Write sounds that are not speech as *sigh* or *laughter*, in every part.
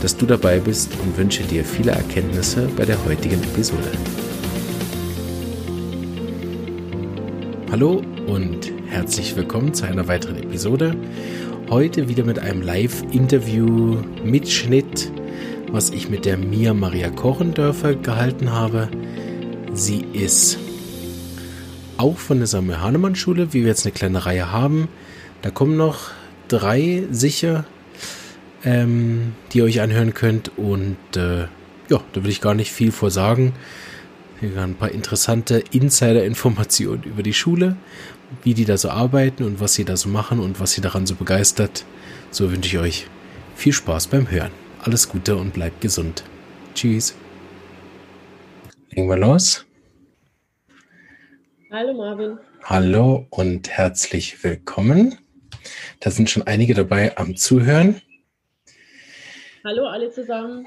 dass du dabei bist und wünsche dir viele Erkenntnisse bei der heutigen Episode. Hallo und herzlich willkommen zu einer weiteren Episode. Heute wieder mit einem Live-Interview-Mitschnitt, was ich mit der Mia Maria Kochendörfer gehalten habe. Sie ist auch von der Samuel Hahnemann Schule, wie wir jetzt eine kleine Reihe haben. Da kommen noch drei sicher ähm, die ihr euch anhören könnt. Und äh, ja, da will ich gar nicht viel vor sagen. Hier ein paar interessante Insider-Informationen über die Schule, wie die da so arbeiten und was sie da so machen und was sie daran so begeistert. So wünsche ich euch viel Spaß beim Hören. Alles Gute und bleibt gesund. Tschüss. Legen wir los. Hallo Marvin. Hallo und herzlich willkommen. Da sind schon einige dabei am Zuhören. Hallo alle zusammen.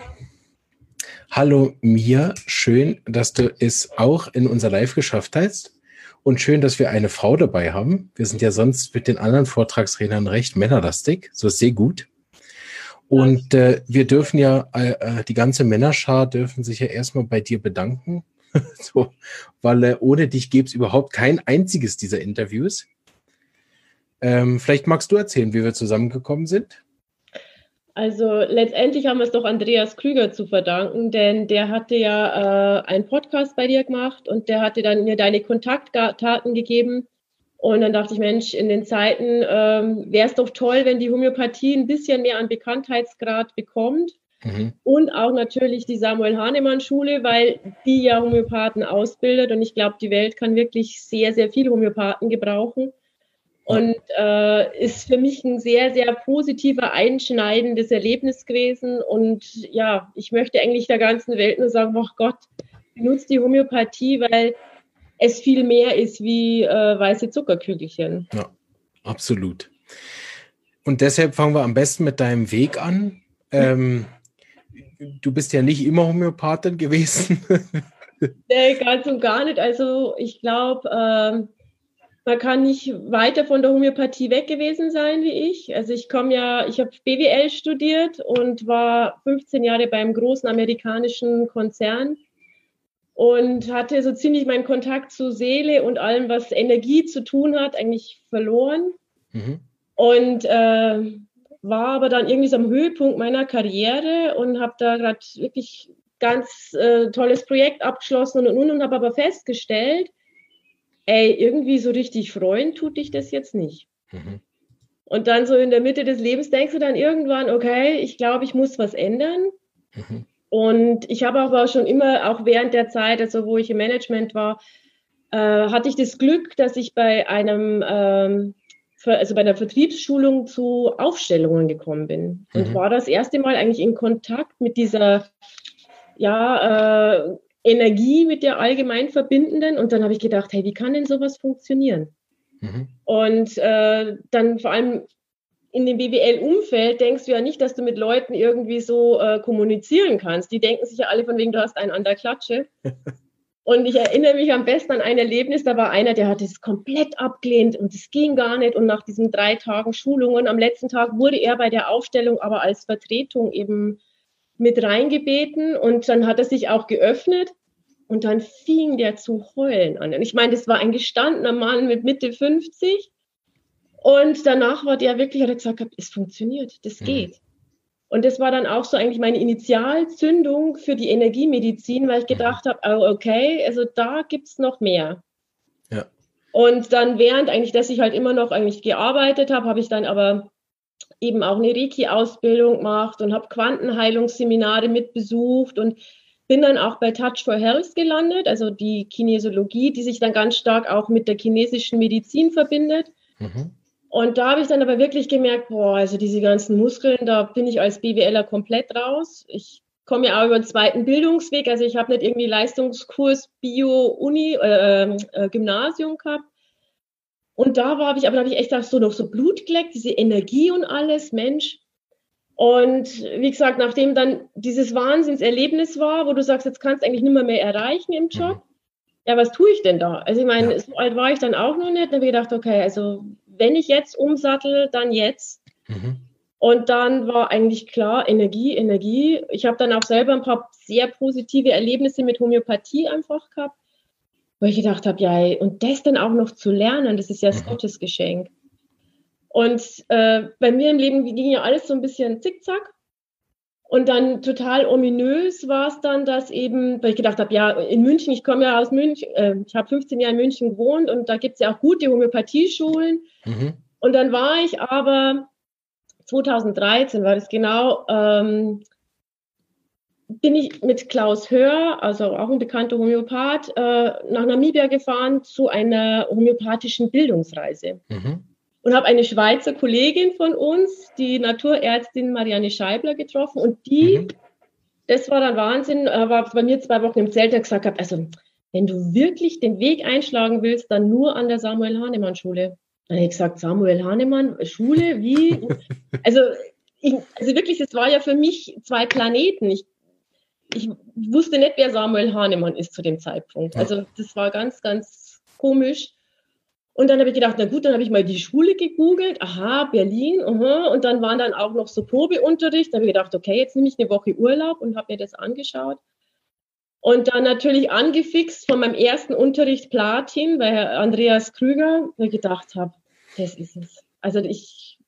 Hallo Mia, schön, dass du es auch in unser Live geschafft hast. Und schön, dass wir eine Frau dabei haben. Wir sind ja sonst mit den anderen Vortragsrednern recht männerlastig, so sehr gut. Und äh, wir dürfen ja, äh, äh, die ganze Männerschar dürfen sich ja erstmal bei dir bedanken, *laughs* so, weil äh, ohne dich gäbe es überhaupt kein einziges dieser Interviews. Ähm, vielleicht magst du erzählen, wie wir zusammengekommen sind. Also letztendlich haben wir es doch Andreas Krüger zu verdanken, denn der hatte ja äh, einen Podcast bei dir gemacht und der hatte dann mir deine Kontaktdaten gegeben. Und dann dachte ich, Mensch, in den Zeiten ähm, wäre es doch toll, wenn die Homöopathie ein bisschen mehr an Bekanntheitsgrad bekommt. Mhm. Und auch natürlich die Samuel Hahnemann Schule, weil die ja Homöopathen ausbildet. Und ich glaube, die Welt kann wirklich sehr, sehr viele Homöopathen gebrauchen. Und äh, ist für mich ein sehr, sehr positiver, einschneidendes Erlebnis gewesen. Und ja, ich möchte eigentlich der ganzen Welt nur sagen, ach Gott, benutzt die Homöopathie, weil es viel mehr ist wie äh, weiße Zuckerkügelchen. Ja, absolut. Und deshalb fangen wir am besten mit deinem Weg an. Ähm, du bist ja nicht immer Homöopathin gewesen. *laughs* nee, ganz und gar nicht. Also ich glaube, äh, man kann nicht weiter von der Homöopathie weg gewesen sein wie ich. Also ich komme ja, ich habe BWL studiert und war 15 Jahre beim großen amerikanischen Konzern und hatte so ziemlich meinen Kontakt zu Seele und allem, was Energie zu tun hat, eigentlich verloren. Mhm. Und äh, war aber dann irgendwie so am Höhepunkt meiner Karriere und habe da gerade wirklich ganz äh, tolles Projekt abgeschlossen und und, und habe aber festgestellt, ey, irgendwie so richtig freuen tut dich das jetzt nicht. Mhm. Und dann so in der Mitte des Lebens denkst du dann irgendwann, okay, ich glaube, ich muss was ändern. Mhm. Und ich habe aber schon immer, auch während der Zeit, also wo ich im Management war, äh, hatte ich das Glück, dass ich bei einem, ähm, also bei einer Vertriebsschulung zu Aufstellungen gekommen bin. Und mhm. war das erste Mal eigentlich in Kontakt mit dieser ja, äh, Energie mit der allgemein verbindenden. Und dann habe ich gedacht, hey, wie kann denn sowas funktionieren? Mhm. Und äh, dann vor allem in dem BWL-Umfeld denkst du ja nicht, dass du mit Leuten irgendwie so äh, kommunizieren kannst. Die denken sich ja alle von wegen, du hast einen an der Klatsche. *laughs* Und ich erinnere mich am besten an ein Erlebnis, da war einer, der hat es komplett abgelehnt und es ging gar nicht. Und nach diesen drei Tagen Schulungen, am letzten Tag wurde er bei der Aufstellung aber als Vertretung eben mit reingebeten und dann hat er sich auch geöffnet und dann fing der zu heulen an. Und ich meine, das war ein gestandener Mann mit Mitte 50 und danach war der wirklich, hat er gesagt, es funktioniert, das mhm. geht. Und das war dann auch so eigentlich meine Initialzündung für die Energiemedizin, weil ich mhm. gedacht habe, oh, okay, also da gibt es noch mehr. Ja. Und dann während eigentlich, dass ich halt immer noch eigentlich gearbeitet habe, habe ich dann aber eben auch eine Reiki-Ausbildung gemacht und habe Quantenheilungsseminare mitbesucht und bin dann auch bei Touch for Health gelandet, also die Kinesiologie, die sich dann ganz stark auch mit der chinesischen Medizin verbindet. Mhm. Und da habe ich dann aber wirklich gemerkt, boah, also diese ganzen Muskeln, da bin ich als BWLer komplett raus. Ich komme ja auch über den zweiten Bildungsweg. Also ich habe nicht irgendwie Leistungskurs Bio, Uni, äh, äh, Gymnasium gehabt. Und da war ich, aber da habe ich echt so noch so Blut geleckt, diese Energie und alles, Mensch. Und wie gesagt, nachdem dann dieses Wahnsinnserlebnis war, wo du sagst, jetzt kannst du eigentlich nicht mehr, mehr erreichen im Job, mhm. ja, was tue ich denn da? Also ich meine, ja. so alt war ich dann auch noch nicht. Dann habe ich gedacht, okay, also wenn ich jetzt umsattel, dann jetzt. Mhm. Und dann war eigentlich klar, Energie, Energie. Ich habe dann auch selber ein paar sehr positive Erlebnisse mit Homöopathie einfach gehabt, wo ich gedacht habe, ja, und das dann auch noch zu lernen, das ist ja das mhm. Gottesgeschenk. Und äh, bei mir im Leben ging ja alles so ein bisschen zickzack. Und dann total ominös war es dann, dass eben, weil ich gedacht habe, ja, in München, ich komme ja aus München, äh, ich habe 15 Jahre in München gewohnt und da gibt es ja auch gute Homöopathieschulen. Mhm. Und dann war ich aber 2013 war das genau, ähm, bin ich mit Klaus Hör, also auch ein bekannter Homöopath, äh, nach Namibia gefahren zu einer homöopathischen Bildungsreise. Mhm. Und habe eine Schweizer Kollegin von uns, die Naturärztin Marianne Scheibler, getroffen. Und die, mhm. das war dann Wahnsinn, äh, war bei mir zwei Wochen im Zelt und gesagt habe, also wenn du wirklich den Weg einschlagen willst, dann nur an der Samuel Hahnemann Schule. Dann habe ich gesagt, Samuel Hahnemann, Schule, wie? *laughs* also, ich, also wirklich, es war ja für mich zwei Planeten. Ich, ich wusste nicht, wer Samuel Hahnemann ist zu dem Zeitpunkt. Also das war ganz, ganz komisch. Und dann habe ich gedacht, na gut, dann habe ich mal die Schule gegoogelt. Aha, Berlin. Aha. Und dann waren dann auch noch so Probeunterricht. Da habe ich gedacht, okay, jetzt nehme ich eine Woche Urlaub und habe mir das angeschaut. Und dann natürlich angefixt von meinem ersten Unterricht Platin bei Andreas Krüger, wo ich gedacht habe, das ist es. Also ich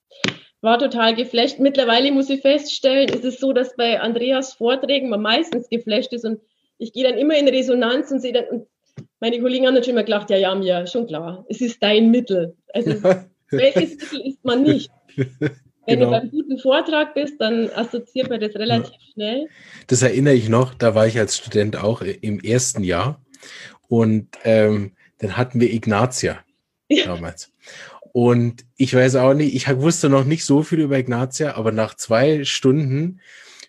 war total geflasht. Mittlerweile muss ich feststellen, ist es so, dass bei Andreas Vorträgen man meistens geflasht ist und ich gehe dann immer in Resonanz und sehe dann, und meine Kollegen haben natürlich immer gedacht, ja, ja, mir, schon klar, es ist dein Mittel. Also *laughs* welches Mittel ist man nicht? *laughs* Wenn genau. du beim guten Vortrag bist, dann assoziiert man das relativ ja. schnell. Das erinnere ich noch, da war ich als Student auch im ersten Jahr und ähm, dann hatten wir Ignatia ja. damals. Und ich weiß auch nicht, ich wusste noch nicht so viel über Ignatia, aber nach zwei Stunden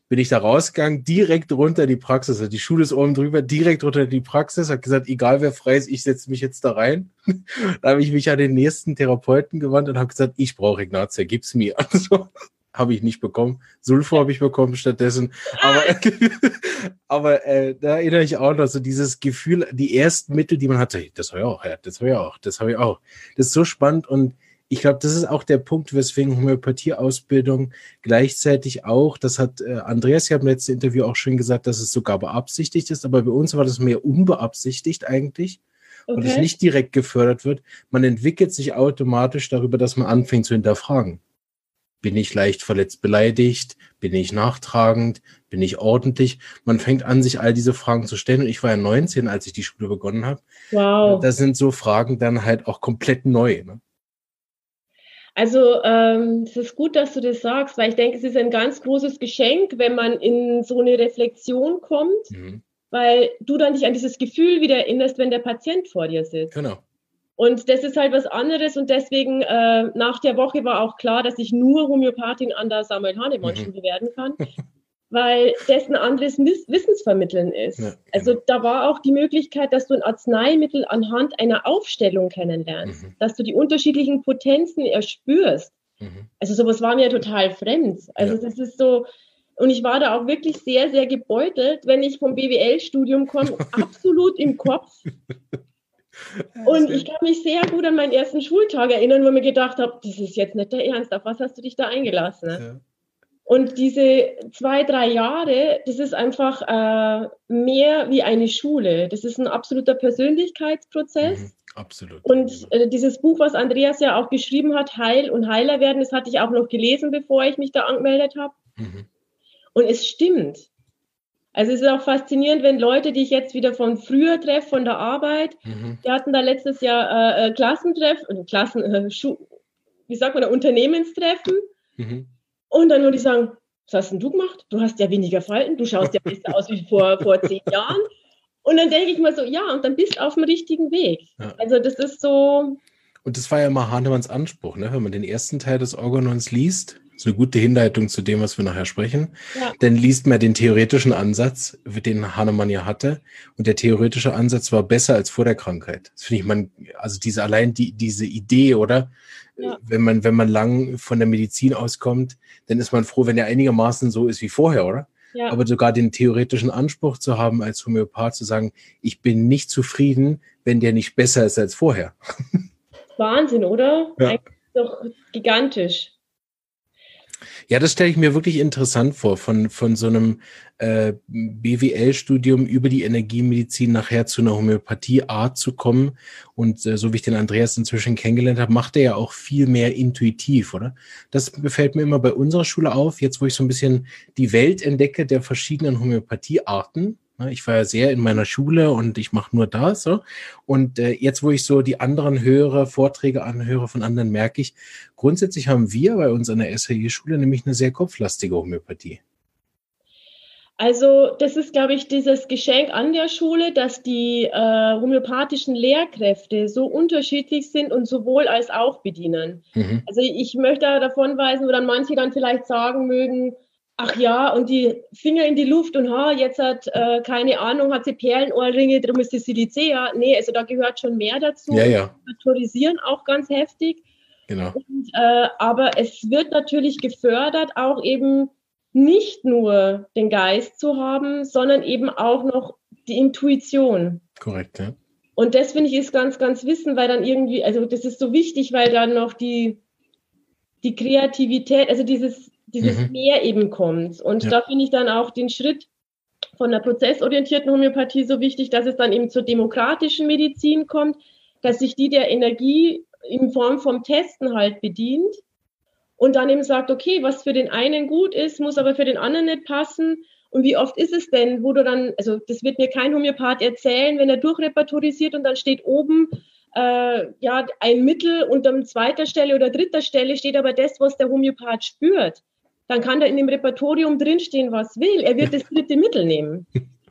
bin ich da rausgegangen, direkt runter die Praxis. Also die Schule ist oben drüber, direkt runter die Praxis, hat gesagt, egal wer frei ist, ich setze mich jetzt da rein. *laughs* da habe ich mich an den nächsten Therapeuten gewandt und habe gesagt, ich brauche Ignatia, gib's mir. *laughs* Also habe ich nicht bekommen. Sulfo habe ich bekommen stattdessen. Aber, *laughs* aber äh, da erinnere ich auch noch so dieses Gefühl, die ersten Mittel, die man hatte, das habe ich auch, ja, das habe ich auch, das habe ich auch. Das ist so spannend und ich glaube, das ist auch der Punkt, weswegen Homöopathieausbildung gleichzeitig auch, das hat äh, Andreas ja im letzten Interview auch schon gesagt, dass es sogar beabsichtigt ist, aber bei uns war das mehr unbeabsichtigt eigentlich okay. und es nicht direkt gefördert wird. Man entwickelt sich automatisch darüber, dass man anfängt zu hinterfragen. Bin ich leicht verletzt beleidigt? Bin ich nachtragend? Bin ich ordentlich? Man fängt an, sich all diese Fragen zu stellen. Und ich war ja 19, als ich die Schule begonnen habe. Wow. Da sind so Fragen dann halt auch komplett neu. Ne? Also ähm, es ist gut, dass du das sagst, weil ich denke, es ist ein ganz großes Geschenk, wenn man in so eine Reflexion kommt, mhm. weil du dann dich an dieses Gefühl wieder erinnerst, wenn der Patient vor dir sitzt. Genau. Und das ist halt was anderes und deswegen äh, nach der Woche war auch klar, dass ich nur Homöopathin an der Samuel Hahnemann Schule mhm. werden kann. *laughs* weil das ein anderes Wissensvermitteln ist. Ja, also genau. da war auch die Möglichkeit, dass du ein Arzneimittel anhand einer Aufstellung kennenlernst, mhm. dass du die unterschiedlichen Potenzen erspürst. Mhm. Also sowas war mir total fremd. Also ja. das ist so, und ich war da auch wirklich sehr, sehr gebeutelt, wenn ich vom BWL-Studium komme, *laughs* absolut im Kopf. Und ich kann mich sehr gut an meinen ersten Schultag erinnern, wo ich mir gedacht habe, das ist jetzt nicht der Ernst, auf was hast du dich da eingelassen? Ne? Ja. Und diese zwei, drei Jahre, das ist einfach äh, mehr wie eine Schule. Das ist ein absoluter Persönlichkeitsprozess. Mhm, absolut. Und äh, dieses Buch, was Andreas ja auch geschrieben hat, Heil und Heiler werden, das hatte ich auch noch gelesen, bevor ich mich da angemeldet habe. Mhm. Und es stimmt. Also es ist auch faszinierend, wenn Leute, die ich jetzt wieder von früher treffe, von der Arbeit, mhm. die hatten da letztes Jahr äh, äh Klassentreff, äh, Klassen, äh, wie sagt man da, Unternehmenstreffen. Mhm. Und dann würde ich sagen, was hast denn du gemacht? Du hast ja weniger Falten, du schaust ja besser aus wie vor, *laughs* vor zehn Jahren. Und dann denke ich mal so, ja, und dann bist du auf dem richtigen Weg. Ja. Also das ist so. Und das war ja mal Hahnemanns Anspruch, ne? wenn man den ersten Teil des Organons liest, Das ist eine gute Hinleitung zu dem, was wir nachher sprechen. Ja. Denn liest man den theoretischen Ansatz, den Hahnemann ja hatte. Und der theoretische Ansatz war besser als vor der Krankheit. Das finde ich man, also diese allein die, diese Idee, oder? Ja. Wenn man, wenn man lang von der Medizin auskommt, dann ist man froh, wenn er einigermaßen so ist wie vorher, oder? Ja. Aber sogar den theoretischen Anspruch zu haben, als Homöopath zu sagen, ich bin nicht zufrieden, wenn der nicht besser ist als vorher. *laughs* Wahnsinn, oder? Ja. Eigentlich doch gigantisch. Ja, das stelle ich mir wirklich interessant vor, von, von so einem äh, BWL-Studium über die Energiemedizin nachher zu einer Homöopathie-Art zu kommen. Und äh, so wie ich den Andreas inzwischen kennengelernt habe, macht er ja auch viel mehr intuitiv, oder? Das gefällt mir immer bei unserer Schule auf, jetzt wo ich so ein bisschen die Welt entdecke der verschiedenen Homöopathie-Arten ich war ja sehr in meiner Schule und ich mache nur das. So. Und äh, jetzt, wo ich so die anderen höre, Vorträge anhöre von anderen, merke ich, grundsätzlich haben wir bei uns an der SHI-Schule nämlich eine sehr kopflastige Homöopathie. Also das ist, glaube ich, dieses Geschenk an der Schule, dass die äh, homöopathischen Lehrkräfte so unterschiedlich sind und sowohl als auch bedienen. Mhm. Also ich möchte davon weisen, wo dann manche dann vielleicht sagen mögen, ach ja, und die Finger in die Luft und ha, jetzt hat, äh, keine Ahnung, hat sie Perlenohrringe, darum ist sie die ja. Nee, also da gehört schon mehr dazu. Ja, ja. Motorisieren auch ganz heftig. Genau. Und, äh, aber es wird natürlich gefördert, auch eben nicht nur den Geist zu haben, sondern eben auch noch die Intuition. Korrekt, ja. Und das finde ich ist ganz, ganz wissen, weil dann irgendwie, also das ist so wichtig, weil dann noch die, die Kreativität, also dieses dieses mhm. Mehr eben kommt. Und ja. da finde ich dann auch den Schritt von der prozessorientierten Homöopathie so wichtig, dass es dann eben zur demokratischen Medizin kommt, dass sich die der Energie in Form vom Testen halt bedient und dann eben sagt, okay, was für den einen gut ist, muss aber für den anderen nicht passen. Und wie oft ist es denn, wo du dann, also das wird mir kein Homöopath erzählen, wenn er durchrepertorisiert und dann steht oben äh, ja ein Mittel und an zweiter Stelle oder dritter Stelle steht aber das, was der Homöopath spürt dann kann da in dem Repertorium drinstehen, was will. Er wird das *laughs* dritte Mittel nehmen.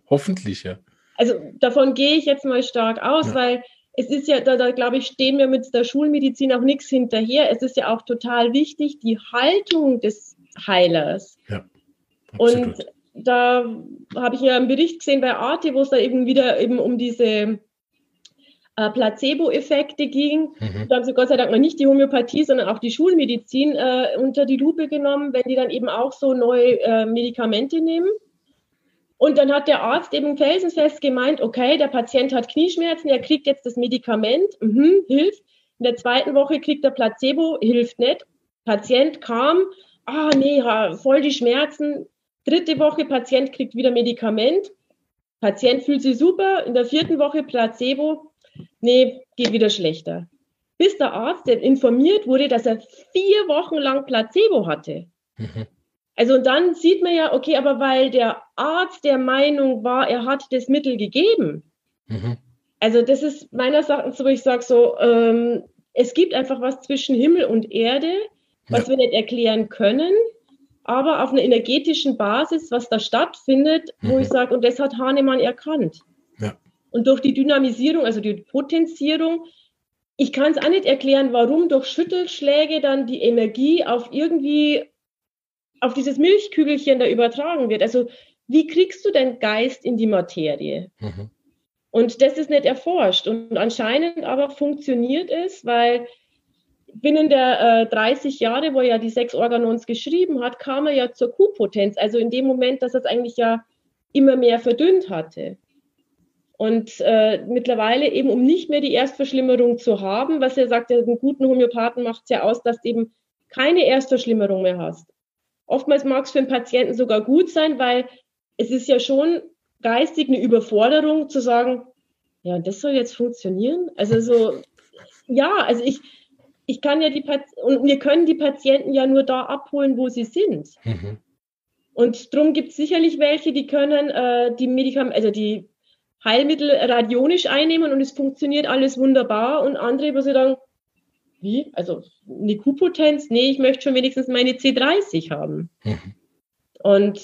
Hoffentlich, ja. Also davon gehe ich jetzt mal stark aus, ja. weil es ist ja, da, da glaube ich, stehen wir mit der Schulmedizin auch nichts hinterher. Es ist ja auch total wichtig, die Haltung des Heilers. Ja. Absolut. Und da habe ich ja einen Bericht gesehen bei Arte, wo es da eben wieder eben um diese äh, Placebo-Effekte ging. Mhm. Da haben sie Gott sei Dank noch nicht die Homöopathie, sondern auch die Schulmedizin äh, unter die Lupe genommen, wenn die dann eben auch so neue äh, Medikamente nehmen. Und dann hat der Arzt eben felsenfest gemeint, okay, der Patient hat Knieschmerzen, er kriegt jetzt das Medikament, mhm, hilft. In der zweiten Woche kriegt er Placebo, hilft nicht. Patient kam, ah nee, voll die Schmerzen. Dritte Woche, Patient kriegt wieder Medikament. Patient fühlt sich super. In der vierten Woche Placebo, nee, geht wieder schlechter. Bis der Arzt informiert wurde, dass er vier Wochen lang Placebo hatte. Mhm. Also und dann sieht man ja, okay, aber weil der Arzt der Meinung war, er hat das Mittel gegeben. Mhm. Also das ist meiner Sache so, wo ich sage so, ähm, es gibt einfach was zwischen Himmel und Erde, was ja. wir nicht erklären können, aber auf einer energetischen Basis, was da stattfindet, mhm. wo ich sage, und das hat Hahnemann erkannt. Und durch die Dynamisierung, also die Potenzierung, ich kann es auch nicht erklären, warum durch Schüttelschläge dann die Energie auf irgendwie, auf dieses Milchkügelchen da übertragen wird. Also wie kriegst du den Geist in die Materie? Mhm. Und das ist nicht erforscht. Und anscheinend aber funktioniert es, weil binnen der äh, 30 Jahre, wo er ja die sechs Organons geschrieben hat, kam er ja zur Q-Potenz. Also in dem Moment, dass er es eigentlich ja immer mehr verdünnt hatte. Und äh, mittlerweile eben, um nicht mehr die Erstverschlimmerung zu haben, was er sagt, einen guten Homöopathen macht es ja aus, dass du eben keine Erstverschlimmerung mehr hast. Oftmals mag es für einen Patienten sogar gut sein, weil es ist ja schon geistig eine Überforderung zu sagen, ja, das soll jetzt funktionieren. Also so, ja, also ich, ich kann ja die Pat und wir können die Patienten ja nur da abholen, wo sie sind. Mhm. Und darum gibt es sicherlich welche, die können äh, die Medikamente, also die Heilmittel radionisch einnehmen und es funktioniert alles wunderbar und andere, wo sie sagen, wie? Also eine Q-Potenz? Nee, ich möchte schon wenigstens meine C30 haben. Mhm. Und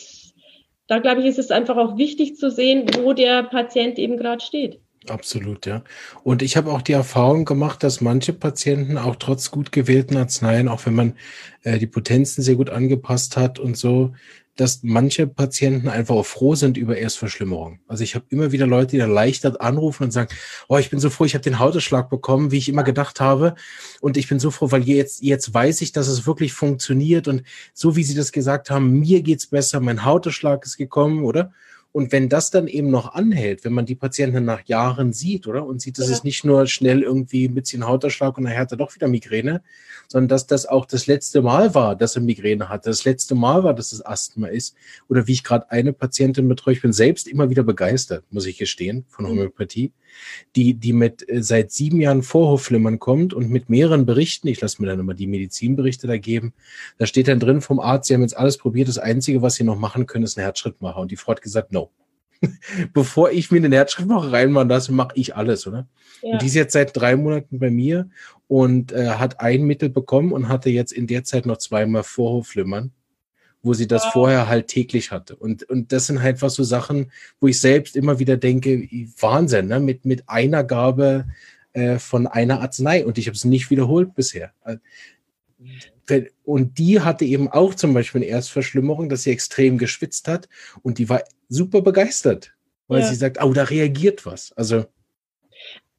da glaube ich, ist es einfach auch wichtig zu sehen, wo der Patient eben gerade steht. Absolut, ja. Und ich habe auch die Erfahrung gemacht, dass manche Patienten auch trotz gut gewählten Arzneien, auch wenn man äh, die Potenzen sehr gut angepasst hat und so, dass manche Patienten einfach auch froh sind über Erstverschlimmerung. Also ich habe immer wieder Leute, die erleichtert anrufen und sagen, oh, ich bin so froh, ich habe den Hautausschlag bekommen, wie ich immer gedacht habe. Und ich bin so froh, weil jetzt, jetzt weiß ich, dass es wirklich funktioniert. Und so wie Sie das gesagt haben, mir geht's besser, mein Hautausschlag ist gekommen, oder? Und wenn das dann eben noch anhält, wenn man die Patienten nach Jahren sieht, oder? Und sieht, dass ja. es nicht nur schnell irgendwie ein bisschen Hautausschlag und nachher hat er doch wieder Migräne, sondern dass das auch das letzte Mal war, dass er Migräne hatte, das letzte Mal war, dass es Asthma ist. Oder wie ich gerade eine Patientin betreue, ich bin selbst immer wieder begeistert, muss ich gestehen, von mhm. Homöopathie, die, die mit äh, seit sieben Jahren Vorhofflimmern kommt und mit mehreren Berichten, ich lasse mir dann immer die Medizinberichte da geben, da steht dann drin vom Arzt, sie haben jetzt alles probiert, das Einzige, was sie noch machen können, ist einen Herzschrittmacher. Und die Frau hat gesagt, no. *laughs* Bevor ich mir einen Herzschrittmacher reinmachen lasse, mache ich alles, oder? Ja. Und die ist jetzt seit drei Monaten bei mir und äh, hat ein Mittel bekommen und hatte jetzt in der Zeit noch zweimal Vorhofflimmern wo sie das ja. vorher halt täglich hatte. Und, und das sind halt was so Sachen, wo ich selbst immer wieder denke, Wahnsinn, ne? mit, mit einer Gabe äh, von einer Arznei. Und ich habe es nicht wiederholt bisher. Und die hatte eben auch zum Beispiel eine Erstverschlimmerung, dass sie extrem geschwitzt hat. Und die war super begeistert, weil ja. sie sagt, oh, da reagiert was. Also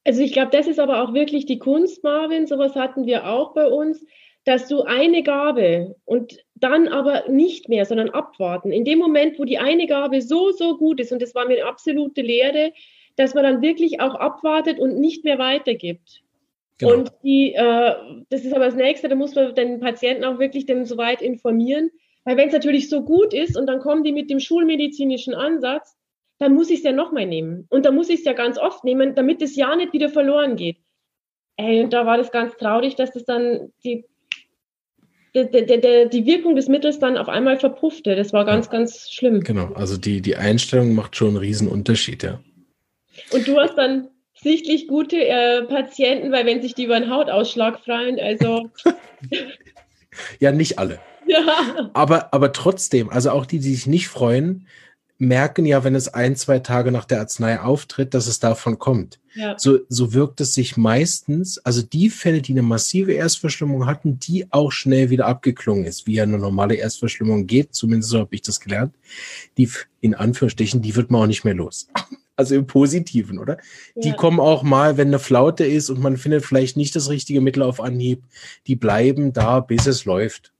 also ich glaube, das ist aber auch wirklich die Kunst, Marvin. Sowas hatten wir auch bei uns dass du eine Gabe und dann aber nicht mehr, sondern abwarten. In dem Moment, wo die eine Gabe so, so gut ist, und das war mir eine absolute Lehre, dass man dann wirklich auch abwartet und nicht mehr weitergibt. Genau. Und die, äh, das ist aber das Nächste, da muss man den Patienten auch wirklich dann soweit informieren. Weil wenn es natürlich so gut ist und dann kommen die mit dem schulmedizinischen Ansatz, dann muss ich es ja nochmal nehmen. Und dann muss ich es ja ganz oft nehmen, damit es ja nicht wieder verloren geht. Ey, und da war das ganz traurig, dass das dann die der, der, die Wirkung des Mittels dann auf einmal verpuffte. Das war ganz, ganz schlimm. Genau, also die, die Einstellung macht schon einen riesen Unterschied, ja. Und du hast dann sichtlich gute äh, Patienten, weil wenn sich die über einen Hautausschlag freuen, also. *laughs* ja, nicht alle. Ja. Aber, aber trotzdem, also auch die, die sich nicht freuen, merken ja, wenn es ein, zwei Tage nach der Arznei auftritt, dass es davon kommt. Ja. So, so wirkt es sich meistens, also die Fälle, die eine massive Erstverschlimmung hatten, die auch schnell wieder abgeklungen ist, wie eine normale Erstverschlimmung geht, zumindest so habe ich das gelernt, die in Anführungsstrichen, die wird man auch nicht mehr los. *laughs* Also im Positiven, oder? Ja. Die kommen auch mal, wenn eine Flaute ist und man findet vielleicht nicht das richtige Mittel auf Anhieb, die bleiben da, bis es läuft.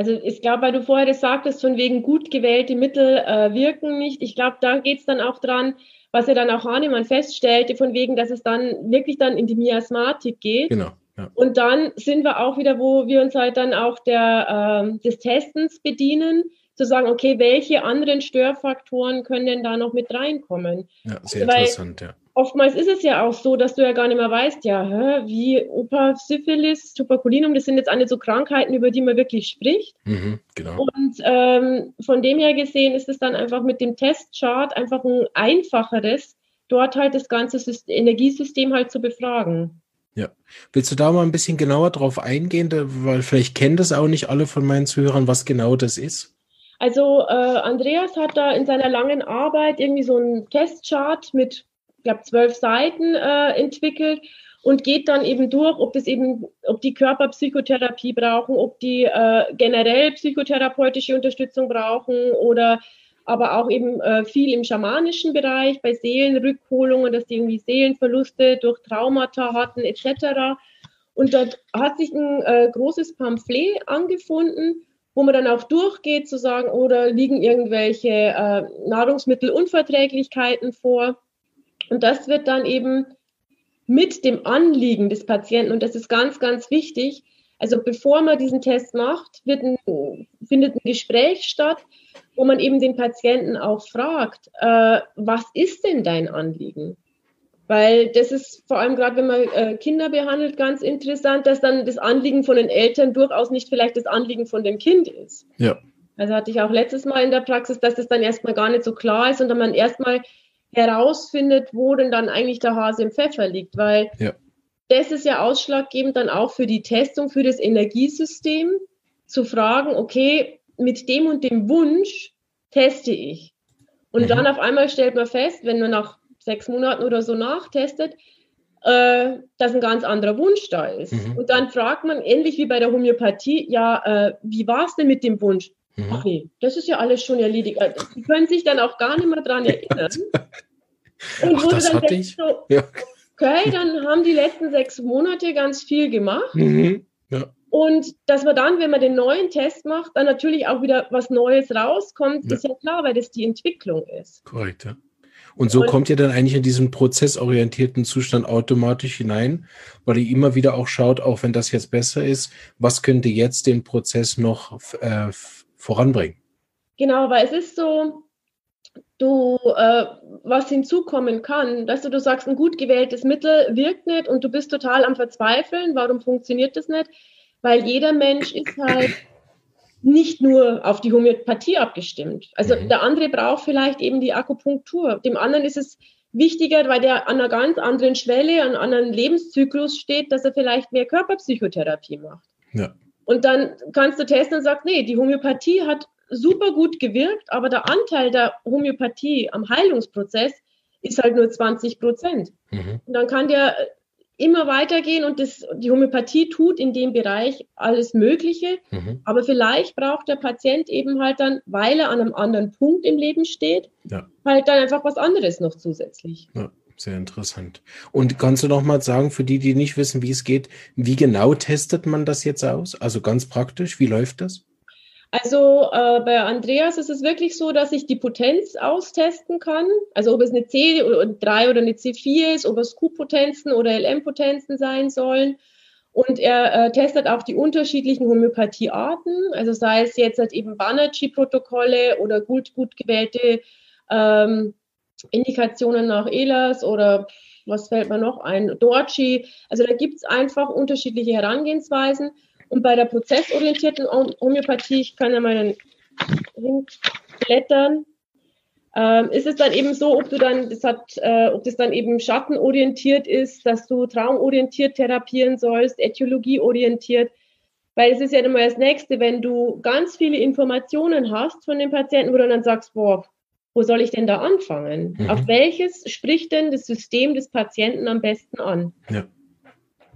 Also ich glaube, weil du vorher das sagtest, von wegen gut gewählte Mittel äh, wirken nicht. Ich glaube, da geht es dann auch dran, was ja dann auch Hahnemann feststellte, von wegen, dass es dann wirklich dann in die Miasmatik geht. Genau. Ja. Und dann sind wir auch wieder, wo wir uns halt dann auch der, äh, des Testens bedienen, zu sagen, okay, welche anderen Störfaktoren können denn da noch mit reinkommen? Ja, sehr Weil, interessant, ja oftmals ist es ja auch so, dass du ja gar nicht mehr weißt, ja, hä, wie Opa, Syphilis, Tuberkulinum, das sind jetzt alle so Krankheiten, über die man wirklich spricht. Mhm, genau. Und ähm, von dem her gesehen ist es dann einfach mit dem Testchart einfach ein einfacheres, dort halt das ganze System, Energiesystem halt zu befragen. Ja. Willst du da mal ein bisschen genauer drauf eingehen, weil vielleicht kennen das auch nicht alle von meinen Zuhörern, was genau das ist? Also äh, Andreas hat da in seiner langen Arbeit irgendwie so einen Testchart mit glaube, zwölf Seiten äh, entwickelt und geht dann eben durch, ob das eben, ob die Körperpsychotherapie brauchen, ob die äh, generell psychotherapeutische Unterstützung brauchen oder aber auch eben äh, viel im schamanischen Bereich, bei Seelenrückholungen, dass die irgendwie Seelenverluste durch Traumata hatten, etc. Und dort hat sich ein äh, großes Pamphlet angefunden, wo man dann auch durchgeht, zu sagen, oder liegen irgendwelche äh, Nahrungsmittelunverträglichkeiten vor und das wird dann eben mit dem Anliegen des Patienten, und das ist ganz, ganz wichtig, also bevor man diesen Test macht, ein, findet ein Gespräch statt, wo man eben den Patienten auch fragt, äh, was ist denn dein Anliegen? Weil das ist vor allem gerade, wenn man äh, Kinder behandelt, ganz interessant, dass dann das Anliegen von den Eltern durchaus nicht vielleicht das Anliegen von dem Kind ist. Ja. Also hatte ich auch letztes Mal in der Praxis, dass das dann erstmal gar nicht so klar ist und dann man erstmal herausfindet, wo denn dann eigentlich der Hase im Pfeffer liegt, weil ja. das ist ja ausschlaggebend dann auch für die Testung, für das Energiesystem, zu fragen, okay, mit dem und dem Wunsch teste ich. Und mhm. dann auf einmal stellt man fest, wenn man nach sechs Monaten oder so nachtestet, äh, dass ein ganz anderer Wunsch da ist. Mhm. Und dann fragt man, ähnlich wie bei der Homöopathie, ja, äh, wie war es denn mit dem Wunsch? Mhm. Ach nee, das ist ja alles schon erledigt. Also, die können sich dann auch gar nicht mehr daran *laughs* erinnern. Und Ach, das hatte ich. So, ja. Okay, dann haben die letzten sechs Monate ganz viel gemacht. Mhm. Ja. Und dass man dann, wenn man den neuen Test macht, dann natürlich auch wieder was Neues rauskommt, ja. ist ja klar, weil das die Entwicklung ist. Korrekt, ja. Und so und, kommt ihr dann eigentlich in diesen prozessorientierten Zustand automatisch hinein, weil ihr immer wieder auch schaut, auch wenn das jetzt besser ist, was könnte jetzt den Prozess noch äh, voranbringen? Genau, weil es ist so, du, äh, was hinzukommen kann, dass du, du sagst, ein gut gewähltes Mittel wirkt nicht und du bist total am Verzweifeln. Warum funktioniert das nicht? Weil jeder Mensch ist halt nicht nur auf die Homöopathie abgestimmt. Also mhm. der andere braucht vielleicht eben die Akupunktur. Dem anderen ist es wichtiger, weil der an einer ganz anderen Schwelle, an einem anderen Lebenszyklus steht, dass er vielleicht mehr Körperpsychotherapie macht. Ja. Und dann kannst du testen und sagst, nee, die Homöopathie hat super gut gewirkt, aber der Anteil der Homöopathie am Heilungsprozess ist halt nur 20 Prozent. Mhm. Und dann kann der immer weitergehen und das, die Homöopathie tut in dem Bereich alles Mögliche. Mhm. Aber vielleicht braucht der Patient eben halt dann, weil er an einem anderen Punkt im Leben steht, ja. halt dann einfach was anderes noch zusätzlich. Ja, sehr interessant. Und kannst du noch mal sagen, für die, die nicht wissen, wie es geht, wie genau testet man das jetzt aus? Also ganz praktisch, wie läuft das? Also äh, bei Andreas ist es wirklich so, dass ich die Potenz austesten kann. Also ob es eine C3 oder eine C4 ist, ob es Q-Potenzen oder LM-Potenzen sein sollen. Und er äh, testet auch die unterschiedlichen Homöopathiearten, also sei es jetzt halt eben Banerjee-Protokolle oder gut, gut gewählte ähm, Indikationen nach ELAS oder was fällt mir noch ein, Dorchi. Also da gibt es einfach unterschiedliche Herangehensweisen. Und bei der prozessorientierten Homöopathie, ich kann ja mal blättern, ähm, ist es dann eben so, ob du dann, das hat, äh, ob das dann eben schattenorientiert ist, dass du traumorientiert therapieren sollst, äthiologieorientiert. Weil es ist ja immer das Nächste, wenn du ganz viele Informationen hast von den Patienten, wo du dann sagst, boah, wo soll ich denn da anfangen? Mhm. Auf welches spricht denn das System des Patienten am besten an? Ja.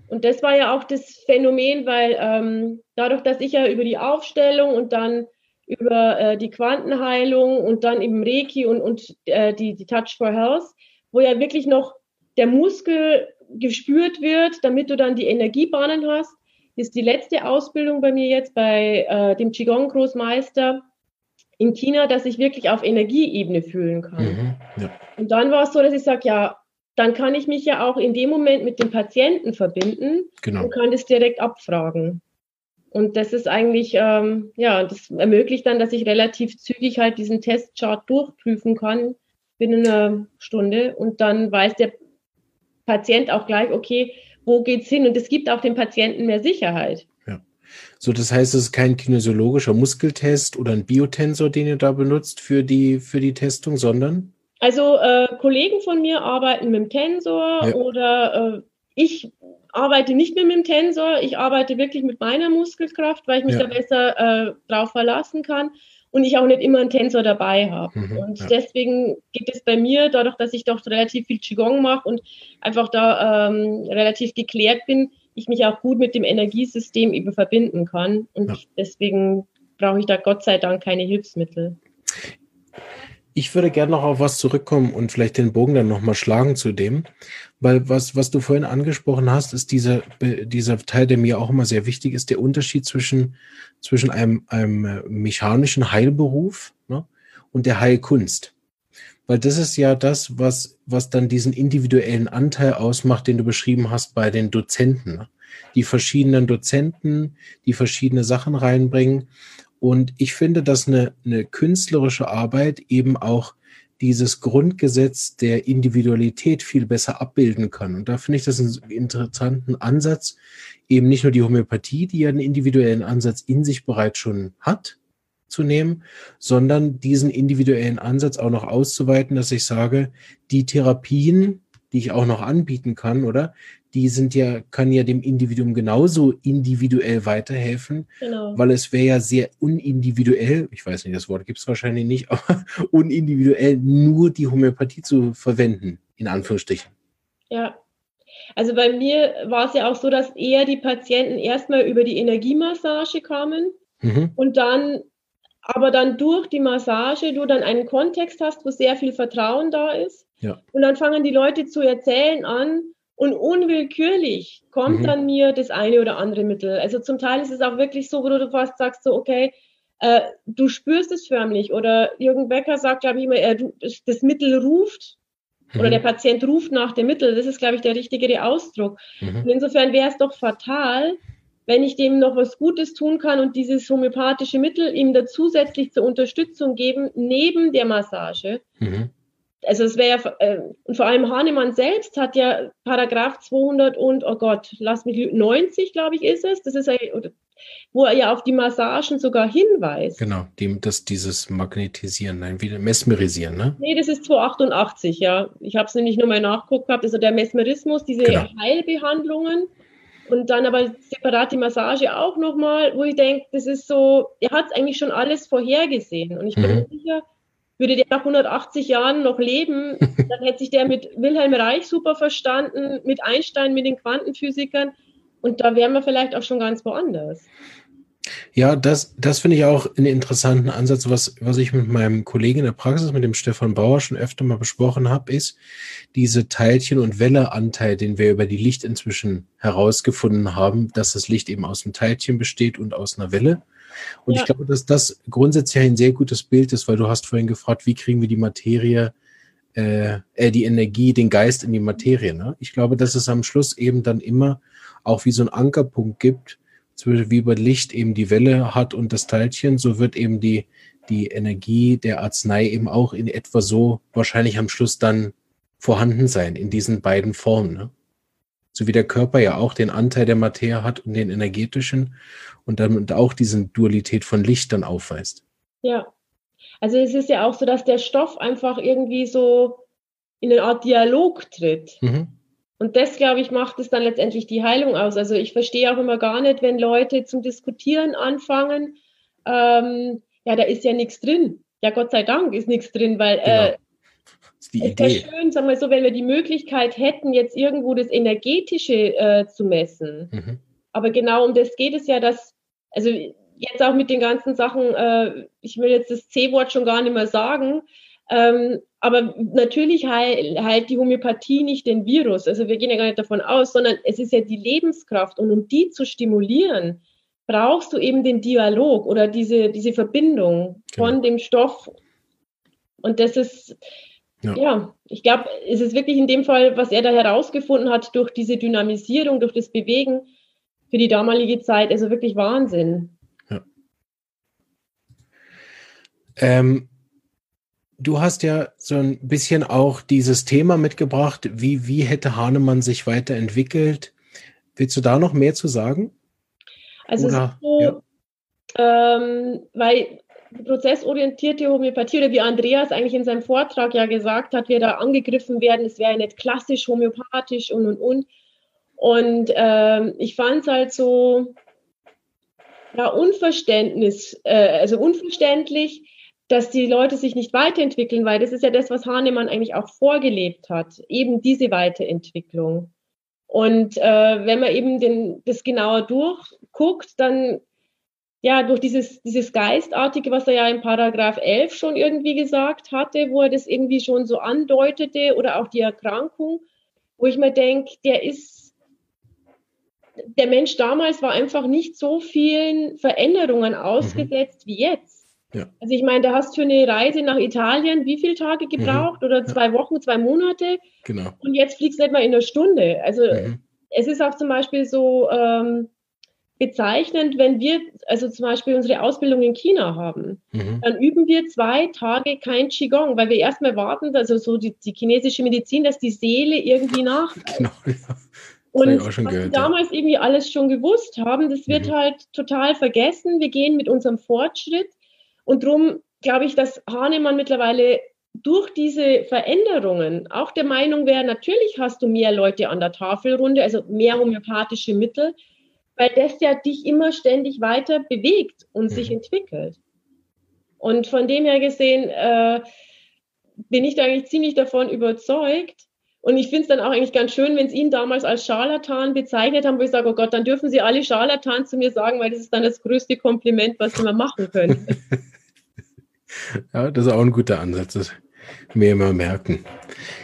Und das war ja auch das Phänomen, weil ähm, dadurch, dass ich ja über die Aufstellung und dann über äh, die Quantenheilung und dann eben Reiki und, und äh, die, die Touch for Health, wo ja wirklich noch der Muskel gespürt wird, damit du dann die Energiebahnen hast, ist die letzte Ausbildung bei mir jetzt bei äh, dem Qigong-Großmeister in China, dass ich wirklich auf Energieebene fühlen kann. Mhm, ja. Und dann war es so, dass ich sage, ja, dann kann ich mich ja auch in dem Moment mit dem Patienten verbinden genau. und kann das direkt abfragen. Und das ist eigentlich, ähm, ja, das ermöglicht dann, dass ich relativ zügig halt diesen Testchart durchprüfen kann binnen einer Stunde und dann weiß der Patient auch gleich, okay, wo geht's hin? Und es gibt auch dem Patienten mehr Sicherheit. So, das heißt, es ist kein kinesiologischer Muskeltest oder ein Biotensor, den ihr da benutzt für die, für die Testung, sondern? Also äh, Kollegen von mir arbeiten mit dem Tensor ja. oder äh, ich arbeite nicht mehr mit dem Tensor. Ich arbeite wirklich mit meiner Muskelkraft, weil ich mich ja. da besser äh, drauf verlassen kann und ich auch nicht immer einen Tensor dabei habe. Mhm, und ja. deswegen geht es bei mir, dadurch, dass ich doch relativ viel Qigong mache und einfach da ähm, relativ geklärt bin, ich mich auch gut mit dem Energiesystem eben verbinden kann. Und ja. deswegen brauche ich da Gott sei Dank keine Hilfsmittel. Ich würde gerne noch auf was zurückkommen und vielleicht den Bogen dann nochmal schlagen zu dem, weil was, was du vorhin angesprochen hast, ist dieser, dieser Teil, der mir auch immer sehr wichtig ist, der Unterschied zwischen, zwischen einem, einem mechanischen Heilberuf ne, und der Heilkunst. Weil das ist ja das, was, was dann diesen individuellen Anteil ausmacht, den du beschrieben hast bei den Dozenten. Ne? Die verschiedenen Dozenten, die verschiedene Sachen reinbringen und ich finde, dass eine, eine künstlerische Arbeit eben auch dieses Grundgesetz der Individualität viel besser abbilden kann. Und da finde ich das einen interessanten Ansatz, eben nicht nur die Homöopathie, die ja einen individuellen Ansatz in sich bereits schon hat, zu nehmen, sondern diesen individuellen Ansatz auch noch auszuweiten, dass ich sage, die Therapien, die ich auch noch anbieten kann, oder? die sind ja, können ja dem Individuum genauso individuell weiterhelfen, genau. weil es wäre ja sehr unindividuell, ich weiß nicht, das Wort gibt es wahrscheinlich nicht, *laughs* aber unindividuell nur die Homöopathie zu verwenden. in Anführungsstrichen. Ja. Also bei mir war es ja auch so, dass eher die Patienten erstmal über die Energiemassage kamen mhm. und dann, aber dann durch die Massage du dann einen Kontext hast, wo sehr viel Vertrauen da ist. Ja. Und dann fangen die Leute zu erzählen an und unwillkürlich kommt mhm. dann mir das eine oder andere Mittel. Also zum Teil ist es auch wirklich so, wo du fast sagst, so, okay, äh, du spürst es förmlich. Oder Jürgen Becker sagt, glaube ich immer, er, das Mittel ruft oder der mhm. Patient ruft nach dem Mittel. Das ist, glaube ich, der richtigere Ausdruck. Mhm. Und insofern wäre es doch fatal, wenn ich dem noch was Gutes tun kann und dieses homöopathische Mittel ihm da zusätzlich zur Unterstützung geben, neben der Massage. Mhm. Also es wäre ja, äh, und vor allem Hahnemann selbst hat ja Paragraph 200 und, oh Gott, lass mich, 90, glaube ich, ist es. Das ist ja, wo er ja auf die Massagen sogar hinweist. Genau, dem, das, dieses Magnetisieren, nein, wieder Mesmerisieren, ne? Nee, das ist 288, ja. Ich habe es nämlich nur mal nachgeguckt gehabt, also der Mesmerismus, diese genau. Heilbehandlungen und dann aber separat die Massage auch nochmal, wo ich denke, das ist so, er hat es eigentlich schon alles vorhergesehen und ich bin mhm. sicher, würde der nach 180 Jahren noch leben, *laughs* dann hätte sich der mit Wilhelm Reich super verstanden, mit Einstein, mit den Quantenphysikern. Und da wären wir vielleicht auch schon ganz woanders. Ja, das, das finde ich auch einen interessanten Ansatz, was, was ich mit meinem Kollegen in der Praxis, mit dem Stefan Bauer, schon öfter mal besprochen habe, ist diese Teilchen- und Welleanteil, den wir über die Licht inzwischen herausgefunden haben, dass das Licht eben aus einem Teilchen besteht und aus einer Welle. Und ja. ich glaube, dass das grundsätzlich ein sehr gutes Bild ist, weil du hast vorhin gefragt, wie kriegen wir die Materie, äh, äh, die Energie, den Geist in die Materie. Ne? Ich glaube, dass es am Schluss eben dann immer auch wie so ein Ankerpunkt gibt, wie bei Licht eben die Welle hat und das Teilchen, so wird eben die, die Energie der Arznei eben auch in etwa so wahrscheinlich am Schluss dann vorhanden sein, in diesen beiden Formen. Ne? So wie der Körper ja auch den Anteil der Materie hat und den energetischen und dann auch diese Dualität von Licht dann aufweist. Ja. Also es ist ja auch so, dass der Stoff einfach irgendwie so in eine Art Dialog tritt. Mhm. Und das, glaube ich, macht es dann letztendlich die Heilung aus. Also ich verstehe auch immer gar nicht, wenn Leute zum Diskutieren anfangen, ähm, ja, da ist ja nichts drin. Ja, Gott sei Dank ist nichts drin, weil genau. äh, ist die es wäre schön, sagen wir so, wenn wir die Möglichkeit hätten, jetzt irgendwo das Energetische äh, zu messen. Mhm. Aber genau um das geht es ja, dass, also jetzt auch mit den ganzen Sachen, äh, ich will jetzt das C-Wort schon gar nicht mehr sagen, ähm, aber natürlich heilt, heilt die Homöopathie nicht den Virus. Also wir gehen ja gar nicht davon aus, sondern es ist ja die Lebenskraft. Und um die zu stimulieren, brauchst du eben den Dialog oder diese, diese Verbindung genau. von dem Stoff. Und das ist, ja, ja ich glaube, es ist wirklich in dem Fall, was er da herausgefunden hat, durch diese Dynamisierung, durch das Bewegen für die damalige Zeit, also wirklich Wahnsinn. Ja. Ähm, Du hast ja so ein bisschen auch dieses Thema mitgebracht, wie, wie hätte Hahnemann sich weiterentwickelt. Willst du da noch mehr zu sagen? Also oder, so, ja. ähm, weil prozessorientierte Homöopathie oder wie Andreas eigentlich in seinem Vortrag ja gesagt hat, wir da angegriffen werden, es wäre nicht klassisch homöopathisch und und und. Und ähm, ich fand es halt so ja, Unverständnis, äh, also unverständlich, dass die Leute sich nicht weiterentwickeln, weil das ist ja das, was Hahnemann eigentlich auch vorgelebt hat, eben diese Weiterentwicklung. Und äh, wenn man eben den, das genauer durchguckt, dann ja, durch dieses, dieses Geistartige, was er ja in Paragraph 11 schon irgendwie gesagt hatte, wo er das irgendwie schon so andeutete oder auch die Erkrankung, wo ich mir denke, der ist, der Mensch damals war einfach nicht so vielen Veränderungen mhm. ausgesetzt mhm. wie jetzt. Ja. Also ich meine, da hast für eine Reise nach Italien wie viele Tage gebraucht mhm. oder zwei ja. Wochen, zwei Monate. Genau. Und jetzt fliegst du nicht mal in einer Stunde. Also mhm. es ist auch zum Beispiel so ähm, bezeichnend, wenn wir also zum Beispiel unsere Ausbildung in China haben, mhm. dann üben wir zwei Tage kein Qigong, weil wir erstmal warten, also so die, die chinesische Medizin, dass die Seele irgendwie nach. *laughs* Genau, ja. Und was gehört, wir damals ja. irgendwie alles schon gewusst haben, das wird mhm. halt total vergessen. Wir gehen mit unserem Fortschritt und darum glaube ich, dass Hahnemann mittlerweile durch diese Veränderungen auch der Meinung wäre, natürlich hast du mehr Leute an der Tafelrunde, also mehr homöopathische Mittel, weil das ja dich immer ständig weiter bewegt und sich mhm. entwickelt. Und von dem her gesehen äh, bin ich da eigentlich ziemlich davon überzeugt, Und ich finde es dann auch eigentlich ganz schön, wenn sie ihn damals als Scharlatan bezeichnet haben, wo ich sage, oh Gott, dann dürfen sie alle Scharlatan zu mir sagen, weil das ist dann das größte Kompliment, was sie mir machen können. *laughs* ja, das ist auch ein guter Ansatz. Das mir immer merken.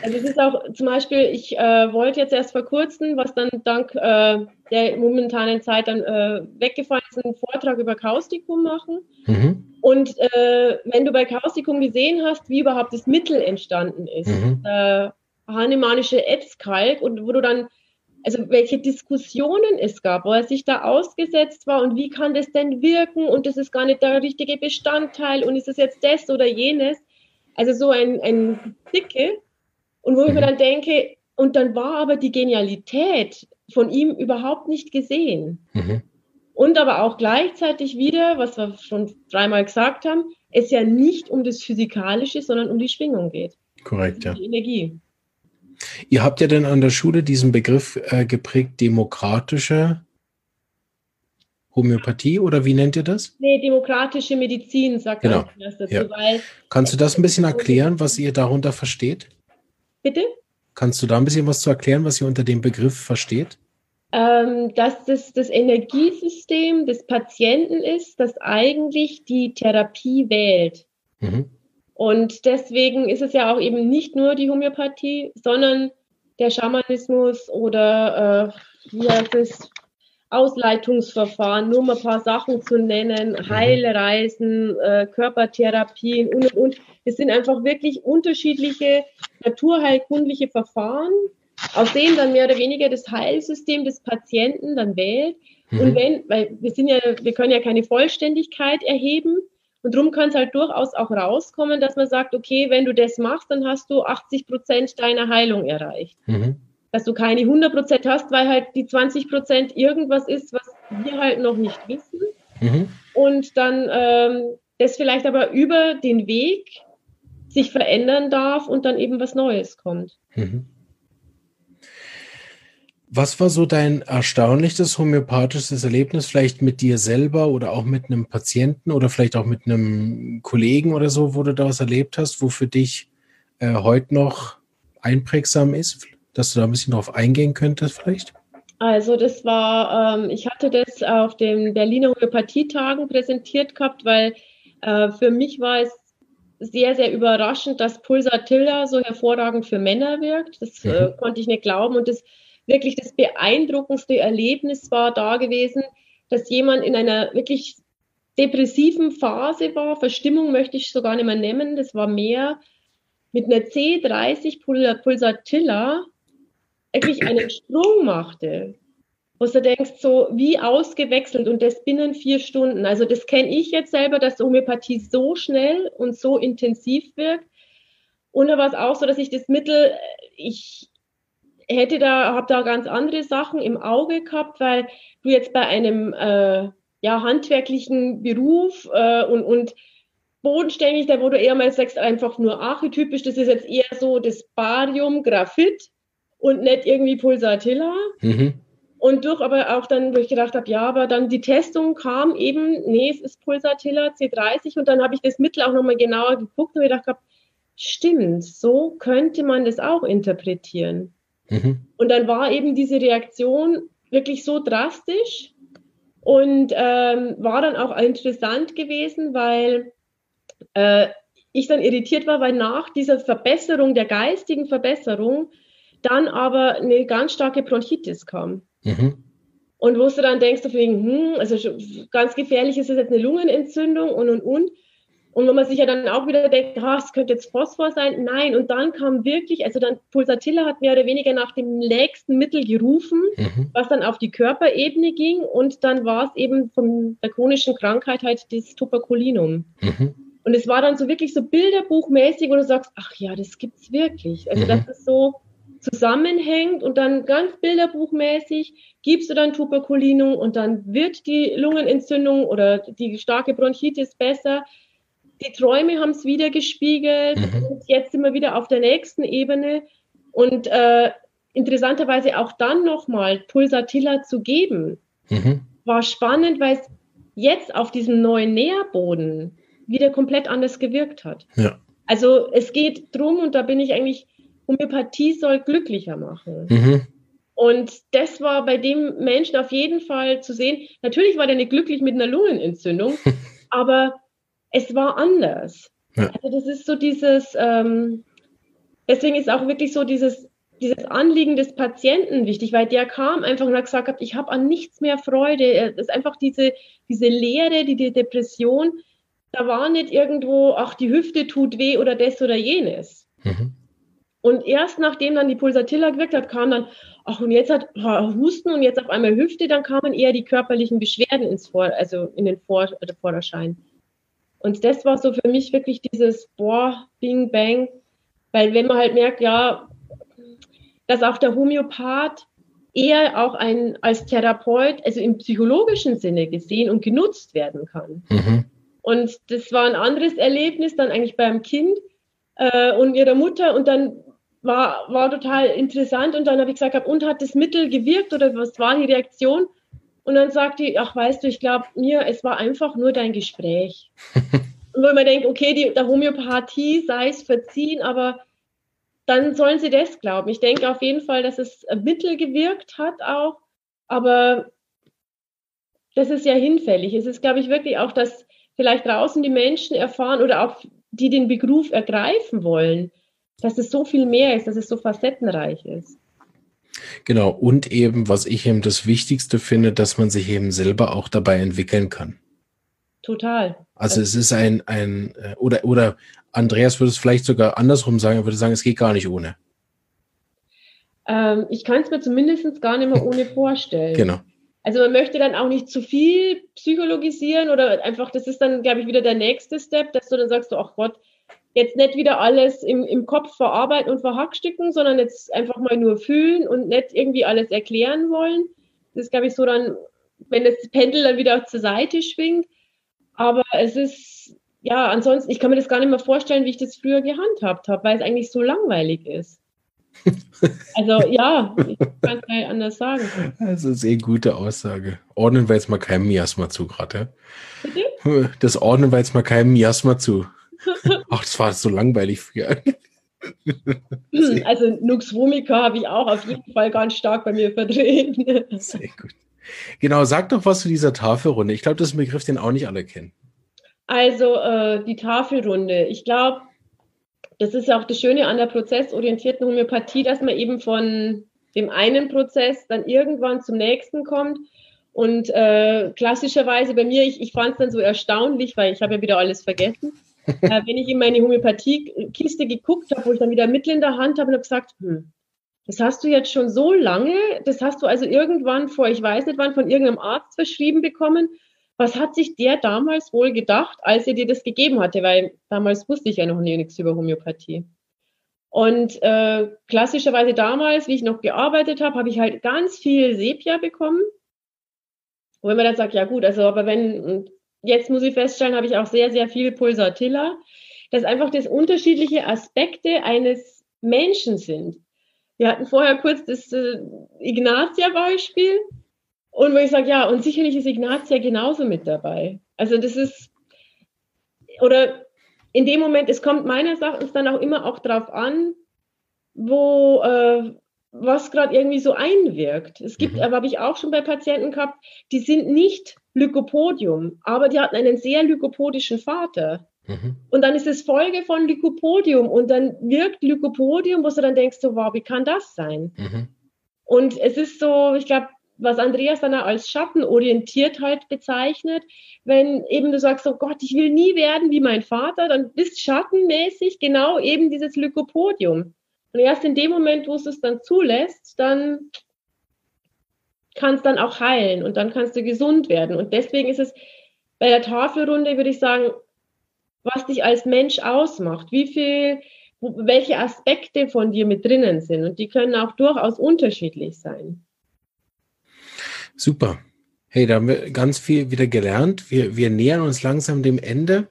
Also es ist auch zum Beispiel, ich äh, wollte jetzt erst vor kurzem, was dann dank äh, der momentanen Zeit dann äh, weggefallen ist, einen Vortrag über Kaustikum machen. Mhm. Und äh, wenn du bei Kaustikum gesehen hast, wie überhaupt das Mittel entstanden ist, mhm. Hahnemannische Etzkalk und wo du dann, also welche Diskussionen es gab, wo er sich da ausgesetzt war und wie kann das denn wirken und das ist gar nicht der richtige Bestandteil und ist es jetzt das oder jenes. Also so ein, ein Dicke. Und wo ich mir mhm. dann denke, und dann war aber die Genialität von ihm überhaupt nicht gesehen. Mhm. Und aber auch gleichzeitig wieder, was wir schon dreimal gesagt haben, es ja nicht um das Physikalische, sondern um die Schwingung geht. Korrekt, ja. Die Energie. Ihr habt ja dann an der Schule diesen Begriff äh, geprägt, demokratische Homöopathie oder wie nennt ihr das? Nee, demokratische Medizin, sagt genau. das dazu. Ja. Weil, Kannst du das ein bisschen erklären, was ihr darunter versteht? Bitte? Kannst du da ein bisschen was zu erklären, was ihr unter dem Begriff versteht? Ähm, dass das das Energiesystem des Patienten ist, das eigentlich die Therapie wählt. Mhm. Und deswegen ist es ja auch eben nicht nur die Homöopathie, sondern der Schamanismus oder äh, wie heißt es, Ausleitungsverfahren, nur mal ein paar Sachen zu nennen, mhm. Heilreisen, äh, Körpertherapien und, und, und. Es sind einfach wirklich unterschiedliche naturheilkundliche Verfahren, aus denen dann mehr oder weniger das Heilsystem des Patienten dann wählt. Mhm. Und wenn, weil wir sind ja, wir können ja keine Vollständigkeit erheben. Und darum kann es halt durchaus auch rauskommen, dass man sagt, okay, wenn du das machst, dann hast du 80 Prozent deiner Heilung erreicht. Mhm dass du keine 100% hast, weil halt die 20% irgendwas ist, was wir halt noch nicht wissen. Mhm. Und dann ähm, das vielleicht aber über den Weg sich verändern darf und dann eben was Neues kommt. Mhm. Was war so dein erstaunlichstes homöopathisches Erlebnis, vielleicht mit dir selber oder auch mit einem Patienten oder vielleicht auch mit einem Kollegen oder so, wo du da was erlebt hast, wo für dich äh, heute noch einprägsam ist? dass du da ein bisschen drauf eingehen könntest vielleicht? Also das war, ähm, ich hatte das auf den Berliner Homöopathietagen präsentiert gehabt, weil äh, für mich war es sehr, sehr überraschend, dass Pulsatilla so hervorragend für Männer wirkt. Das äh, mhm. konnte ich nicht glauben. Und das wirklich das beeindruckendste Erlebnis war da gewesen, dass jemand in einer wirklich depressiven Phase war. Verstimmung möchte ich sogar nicht mehr nennen. Das war mehr mit einer C30 Pulsatilla wirklich einen Sprung machte, wo du denkst, so wie ausgewechselt und das binnen vier Stunden. Also das kenne ich jetzt selber, dass Homöopathie so schnell und so intensiv wirkt. Und da war es auch so, dass ich das Mittel, ich hätte da, habe da ganz andere Sachen im Auge gehabt, weil du jetzt bei einem äh, ja, handwerklichen Beruf äh, und, und bodenständig, da wo du eher mal sagst, einfach nur archetypisch, das ist jetzt eher so das Barium, Graphit, und nicht irgendwie Pulsatilla. Mhm. Und durch aber auch dann, wo ich gedacht habe, ja, aber dann die Testung kam eben, nee, es ist Pulsatilla C30 und dann habe ich das Mittel auch nochmal genauer geguckt und gedacht habe, stimmt, so könnte man das auch interpretieren. Mhm. Und dann war eben diese Reaktion wirklich so drastisch und ähm, war dann auch interessant gewesen, weil äh, ich dann irritiert war, weil nach dieser Verbesserung, der geistigen Verbesserung, dann aber eine ganz starke Bronchitis kam. Mhm. Und wo du dann denkst, wegen, hm, also ganz gefährlich ist es jetzt eine Lungenentzündung und und und. Und wenn man sich ja dann auch wieder denkt, ah, es könnte jetzt Phosphor sein, nein. Und dann kam wirklich, also dann Pulsatilla hat mehr oder weniger nach dem nächsten Mittel gerufen, mhm. was dann auf die Körperebene ging. Und dann war es eben von der chronischen Krankheit halt das Tuberkulinum. Mhm. Und es war dann so wirklich so bilderbuchmäßig, wo du sagst, ach ja, das gibt's wirklich. Also mhm. das ist so, zusammenhängt und dann ganz bilderbuchmäßig gibst du dann Tuberkulinum und dann wird die Lungenentzündung oder die starke Bronchitis besser. Die Träume haben es wieder gespiegelt mhm. jetzt sind wir wieder auf der nächsten Ebene und äh, interessanterweise auch dann nochmal Pulsatilla zu geben, mhm. war spannend, weil es jetzt auf diesem neuen Nährboden wieder komplett anders gewirkt hat. Ja. Also es geht drum und da bin ich eigentlich Homöopathie soll glücklicher machen. Mhm. Und das war bei dem Menschen auf jeden Fall zu sehen. Natürlich war der nicht glücklich mit einer Lungenentzündung, *laughs* aber es war anders. Ja. Also das ist so dieses, ähm, deswegen ist auch wirklich so dieses, dieses Anliegen des Patienten wichtig, weil der kam einfach und hat gesagt, ich habe an nichts mehr Freude. Das ist einfach diese, diese Leere, die, die Depression. Da war nicht irgendwo, ach, die Hüfte tut weh oder das oder jenes. Mhm. Und erst nachdem dann die Pulsatilla gewirkt hat, kam dann, ach, und jetzt hat Husten und jetzt auf einmal Hüfte, dann kamen eher die körperlichen Beschwerden ins Vor, also in den Vor Vorderschein. Und das war so für mich wirklich dieses Boah, Bing, Bang, weil wenn man halt merkt, ja, dass auch der Homöopath eher auch ein, als Therapeut, also im psychologischen Sinne gesehen und genutzt werden kann. Mhm. Und das war ein anderes Erlebnis dann eigentlich beim Kind äh, und ihrer Mutter und dann war, war total interessant und dann habe ich gesagt, und hat das Mittel gewirkt oder was war die Reaktion? Und dann sagt die, ach weißt du, ich glaube mir, es war einfach nur dein Gespräch. *laughs* und wenn man denkt, okay, die, der Homöopathie sei es verziehen, aber dann sollen sie das glauben. Ich denke auf jeden Fall, dass es Mittel gewirkt hat auch, aber das ist ja hinfällig. Es ist, glaube ich, wirklich auch, dass vielleicht draußen die Menschen erfahren oder auch die den Beruf ergreifen wollen, dass es so viel mehr ist, dass es so facettenreich ist. Genau, und eben, was ich eben das Wichtigste finde, dass man sich eben selber auch dabei entwickeln kann. Total. Also, es ist ein, ein, äh, oder, oder Andreas würde es vielleicht sogar andersrum sagen, er würde sagen, es geht gar nicht ohne. Ähm, ich kann es mir zumindest gar nicht mehr ohne vorstellen. Genau. Also man möchte dann auch nicht zu viel psychologisieren oder einfach, das ist dann, glaube ich, wieder der nächste Step, dass du dann sagst, ach Gott, jetzt nicht wieder alles im, im Kopf verarbeiten und verhackstücken, sondern jetzt einfach mal nur fühlen und nicht irgendwie alles erklären wollen. Das ist, glaube ich, so dann, wenn das Pendel dann wieder zur Seite schwingt. Aber es ist, ja, ansonsten, ich kann mir das gar nicht mehr vorstellen, wie ich das früher gehandhabt habe, weil es eigentlich so langweilig ist. *laughs* Also ja, ich kann es nicht anders sagen. Das ist eh gute Aussage. Ordnen wir jetzt mal kein Miasma zu gerade. Bitte? Das ordnen wir jetzt mal kein Miasma zu. Ach, das war so langweilig früher. *laughs* Also Nux Vomica habe ich auch auf jeden Fall ganz stark bei mir verdreht. Sehr gut. Genau, sag doch was zu dieser Tafelrunde. Ich glaube, das ist ein Begriff, den auch nicht alle kennen. Also äh, die Tafelrunde. Ich glaube, das ist ja auch das Schöne an der prozessorientierten Homöopathie, dass man eben von dem einen Prozess dann irgendwann zum nächsten kommt. Und äh, klassischerweise bei mir, ich, ich fand es dann so erstaunlich, weil ich habe ja wieder alles vergessen äh, wenn ich in meine Homöopathiekiste geguckt habe, wo ich dann wieder Mittel in der Hand habe und habe gesagt, hm, das hast du jetzt schon so lange, das hast du also irgendwann vor, ich weiß nicht wann, von irgendeinem Arzt verschrieben bekommen. Was hat sich der damals wohl gedacht, als er dir das gegeben hatte? Weil damals wusste ich ja noch nichts über Homöopathie. Und äh, klassischerweise damals, wie ich noch gearbeitet habe, habe ich halt ganz viel Sepia bekommen. Und wenn man dann sagt, ja gut, also aber wenn, jetzt muss ich feststellen, habe ich auch sehr, sehr viel Pulsatilla, dass einfach das unterschiedliche Aspekte eines Menschen sind. Wir hatten vorher kurz das äh, Ignatia-Beispiel und wo ich sage, ja, und sicherlich ist Ignatia genauso mit dabei. Also das ist, oder in dem Moment, es kommt meines Erachtens dann auch immer auch drauf an, wo, äh, was gerade irgendwie so einwirkt. Es gibt, mhm. aber habe ich auch schon bei Patienten gehabt, die sind nicht Lykopodium, aber die hatten einen sehr lykopodischen Vater. Mhm. Und dann ist es Folge von Lykopodium und dann wirkt Lykopodium, wo du dann denkst, so, wow, wie kann das sein? Mhm. Und es ist so, ich glaube, was Andreas dann als schattenorientiert halt bezeichnet, wenn eben du sagst, oh Gott, ich will nie werden wie mein Vater, dann bist schattenmäßig genau eben dieses Lykopodium. Und erst in dem Moment, wo es es dann zulässt, dann kann es dann auch heilen und dann kannst du gesund werden. Und deswegen ist es bei der Tafelrunde, würde ich sagen, was dich als Mensch ausmacht, wie viel, welche Aspekte von dir mit drinnen sind. Und die können auch durchaus unterschiedlich sein. Super. Hey, da haben wir ganz viel wieder gelernt. Wir, wir nähern uns langsam dem Ende.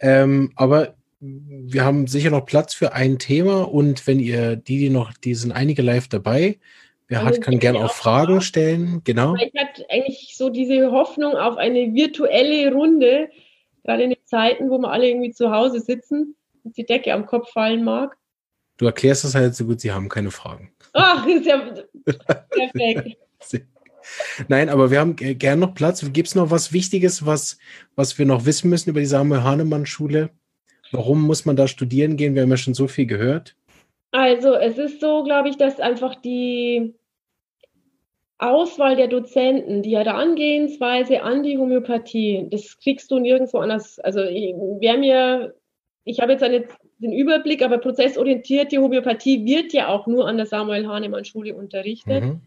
Ähm, aber wir haben sicher noch Platz für ein Thema und wenn ihr die, die noch, die sind einige live dabei. Wer hat, kann gerne auch Fragen stellen. Genau. Ich hatte eigentlich so diese Hoffnung auf eine virtuelle Runde, gerade in den Zeiten, wo wir alle irgendwie zu Hause sitzen und die Decke am Kopf fallen mag. Du erklärst es halt so gut, sie haben keine Fragen. Ach, ist ja *laughs* perfekt. Nein, aber wir haben gern noch Platz. Gibt es noch was Wichtiges, was, was wir noch wissen müssen über die Samuel Hahnemann Schule? Warum muss man da studieren gehen? Wir haben ja schon so viel gehört. Also es ist so, glaube ich, dass einfach die Auswahl der Dozenten, die Herangehensweise an die Homöopathie, das kriegst du nirgendwo anders. Also wer mir, ich habe jetzt eine, den Überblick, aber prozessorientierte Homöopathie wird ja auch nur an der Samuel Hahnemann Schule unterrichtet. Mhm.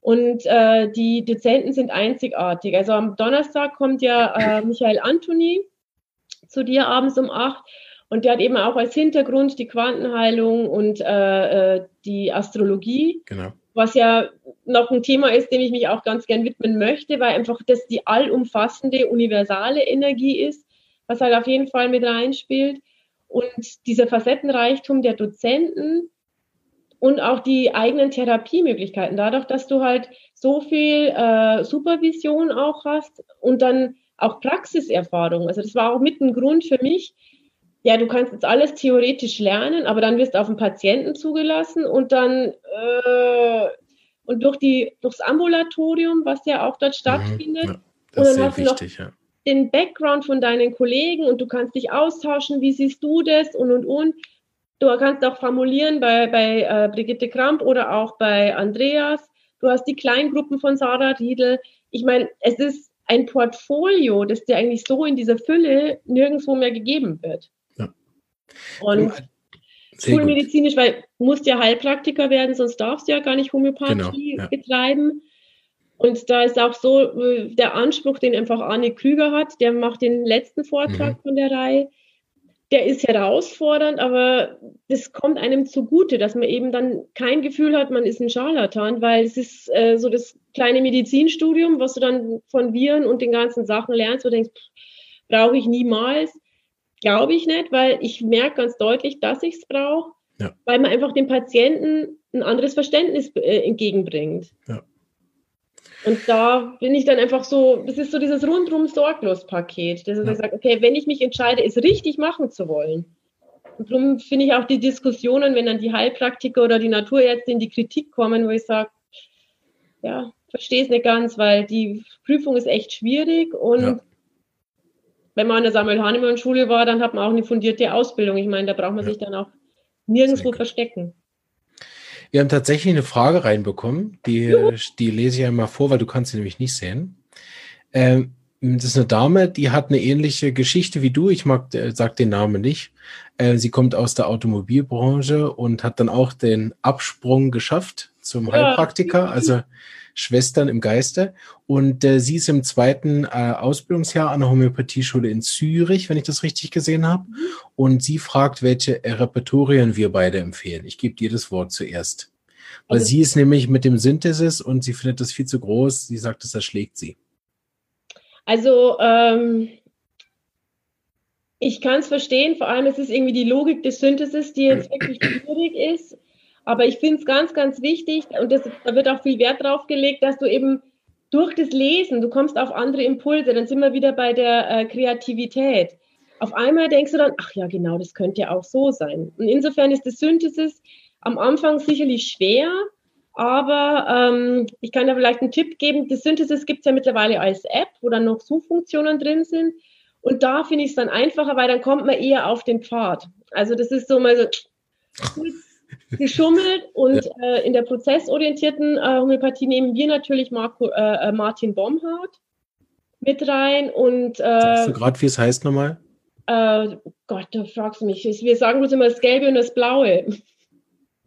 Und äh, die Dozenten sind einzigartig. Also am Donnerstag kommt ja äh, Michael Antoni zu dir abends um acht. Und der hat eben auch als Hintergrund die Quantenheilung und äh, äh, die Astrologie. Genau. Was ja noch ein Thema ist, dem ich mich auch ganz gern widmen möchte, weil einfach das die allumfassende, universale Energie ist, was halt auf jeden Fall mit reinspielt. Und dieser Facettenreichtum der Dozenten, und auch die eigenen Therapiemöglichkeiten. Dadurch, dass du halt so viel äh, Supervision auch hast und dann auch Praxiserfahrung. Also das war auch mit ein Grund für mich. Ja, du kannst jetzt alles theoretisch lernen, aber dann wirst du auf den Patienten zugelassen und dann äh, und durch die durchs Ambulatorium, was ja auch dort mhm. stattfindet. Ja, das ist sehr wichtig, ja. Den Background von deinen Kollegen und du kannst dich austauschen, wie siehst du das und und und. Du kannst auch formulieren bei, bei äh, Brigitte Kramp oder auch bei Andreas. Du hast die Kleingruppen von Sarah Riedel. Ich meine, es ist ein Portfolio, das dir eigentlich so in dieser Fülle nirgendwo mehr gegeben wird. Und schulmedizinisch, weil du musst ja Heilpraktiker werden, sonst darfst du ja gar nicht Homöopathie genau, ja. betreiben. Und da ist auch so äh, der Anspruch, den einfach Arne Krüger hat, der macht den letzten Vortrag mhm. von der Reihe der ist herausfordernd, aber das kommt einem zugute, dass man eben dann kein Gefühl hat, man ist ein Scharlatan, weil es ist äh, so das kleine Medizinstudium, was du dann von Viren und den ganzen Sachen lernst, wo du denkst, brauche ich niemals. Glaube ich nicht, weil ich merke ganz deutlich, dass ich es brauche, ja. weil man einfach dem Patienten ein anderes Verständnis äh, entgegenbringt. Ja. Und da bin ich dann einfach so, das ist so dieses rundrum sorglos Paket, dass ja. ich sage, okay, wenn ich mich entscheide, es richtig machen zu wollen. Und darum finde ich auch die Diskussionen, wenn dann die Heilpraktiker oder die Naturärzte in die Kritik kommen, wo ich sage, ja, verstehe es nicht ganz, weil die Prüfung ist echt schwierig und ja. Wenn man an der Samuel Hahnemann Schule war, dann hat man auch eine fundierte Ausbildung. Ich meine, da braucht man ja. sich dann auch nirgendwo verstecken. Wir haben tatsächlich eine Frage reinbekommen, die, die lese ich einmal vor, weil du kannst sie nämlich nicht sehen. Ähm, das ist eine Dame, die hat eine ähnliche Geschichte wie du. Ich mag, äh, sag den Namen nicht. Äh, sie kommt aus der Automobilbranche und hat dann auch den Absprung geschafft zum Heilpraktiker. Also Schwestern im Geiste. Und äh, sie ist im zweiten äh, Ausbildungsjahr an der Homöopathieschule in Zürich, wenn ich das richtig gesehen habe. Mhm. Und sie fragt, welche Repertorien wir beide empfehlen. Ich gebe dir das Wort zuerst. Weil also, sie ist nämlich mit dem Synthesis und sie findet das viel zu groß. Sie sagt, das erschlägt sie. Also, ähm, ich kann es verstehen, vor allem es ist irgendwie die Logik des Synthesis, die jetzt *clears throat* wirklich schwierig ist. Aber ich finde es ganz, ganz wichtig, und das, da wird auch viel Wert drauf gelegt, dass du eben durch das Lesen, du kommst auf andere Impulse, dann sind wir wieder bei der äh, Kreativität. Auf einmal denkst du dann, ach ja, genau, das könnte ja auch so sein. Und insofern ist das Synthesis am Anfang sicherlich schwer, aber ähm, ich kann da vielleicht einen Tipp geben. Das Synthesis gibt es ja mittlerweile als App, wo dann noch Suchfunktionen drin sind. Und da finde ich es dann einfacher, weil dann kommt man eher auf den Pfad. Also das ist so mal so, geschummelt und ja. äh, in der prozessorientierten äh, Homöopathie nehmen wir natürlich Marco, äh, äh Martin Bomhardt mit rein und äh, Sagst du gerade, wie es heißt nochmal? Äh, Gott, du fragst mich. Wir sagen bloß immer das Gelbe und das Blaue.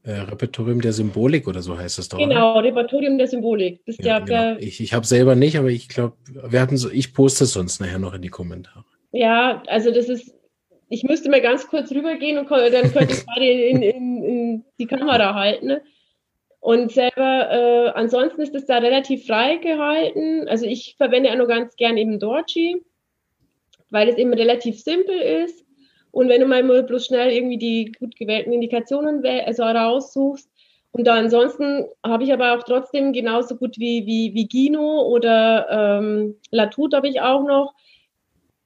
Äh, Repertorium der Symbolik oder so heißt es doch. Genau, oder? Repertorium der Symbolik. Das ja, genau. Ich, ich habe selber nicht, aber ich glaube, wir hatten so, ich poste es sonst nachher noch in die Kommentare. Ja, also das ist ich müsste mal ganz kurz rübergehen und dann könnte ich *laughs* gerade in, in, die Kamera halten. Und selber, äh, ansonsten ist es da relativ frei gehalten. Also ich verwende ja nur ganz gern eben Dorji, weil es eben relativ simpel ist. Und wenn du mal bloß schnell irgendwie die gut gewählten Indikationen also raussuchst, und da ansonsten habe ich aber auch trotzdem genauso gut wie, wie, wie Gino oder ähm, Latut habe ich auch noch.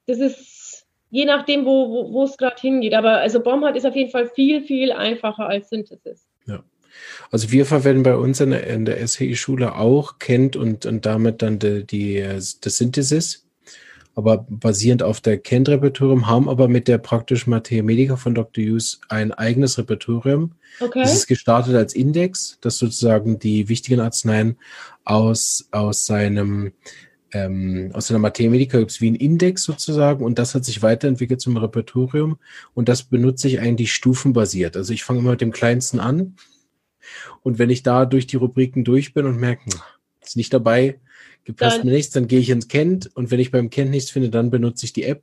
Das ist je nachdem, wo, wo es gerade hingeht. Aber also Bomhard ist auf jeden Fall viel, viel einfacher als Synthesis. Ja. Also wir verwenden bei uns in der, in der SHI-Schule auch Kent und, und damit dann die, die, das Synthesis aber basierend auf der Kent-Repertorium, haben aber mit der praktischen Materia Medica von Dr. Hughes ein eigenes Repertorium. Okay. Das ist gestartet als Index, das sozusagen die wichtigen Arzneien aus, aus seinem ähm, aus Materia Medica gibt es wie ein Index sozusagen und das hat sich weiterentwickelt zum Repertorium und das benutze ich eigentlich stufenbasiert. Also ich fange immer mit dem kleinsten an und wenn ich da durch die Rubriken durch bin und merke, hm, ist nicht dabei, Gepasst mir nichts, dann gehe ich ins Kent und wenn ich beim Kent nichts finde, dann benutze ich die App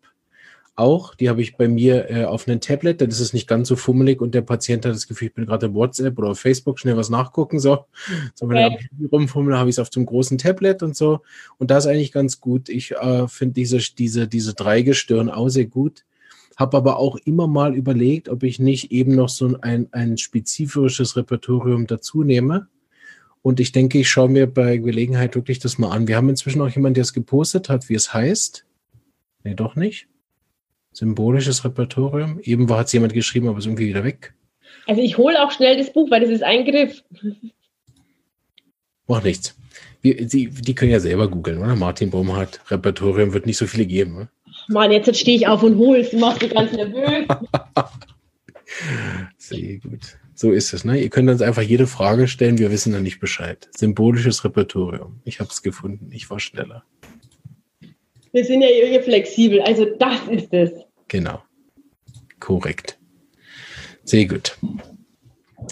auch. Die habe ich bei mir äh, auf einem Tablet, dann ist es nicht ganz so fummelig und der Patient hat das Gefühl, ich bin gerade im WhatsApp oder auf Facebook schnell was nachgucken. So, *laughs* so wenn okay. ich rumfummel, habe ich es auf dem großen Tablet und so. Und das ist eigentlich ganz gut. Ich äh, finde diese, diese, diese Dreigestirn auch sehr gut. Habe aber auch immer mal überlegt, ob ich nicht eben noch so ein, ein spezifisches Repertorium dazu nehme und ich denke, ich schaue mir bei Gelegenheit wirklich das mal an. Wir haben inzwischen auch jemanden, der es gepostet hat, wie es heißt. Nee, doch nicht. Symbolisches Repertorium. Eben war hat es jemand geschrieben, aber ist irgendwie wieder weg. Also ich hole auch schnell das Buch, weil das ist ein Griff. Macht nichts. Wir, die, die können ja selber googeln, oder? Martin Baumhardt, Repertorium wird nicht so viele geben. Ne? Mann, jetzt stehe ich auf und hole es. Du machst mich ganz nervös. *laughs* Sehr gut. So ist es. Ne? Ihr könnt uns einfach jede Frage stellen, wir wissen dann nicht Bescheid. Symbolisches Repertorium. Ich habe es gefunden, ich war schneller. Wir sind ja hier flexibel, also das ist es. Genau. Korrekt. Sehr gut.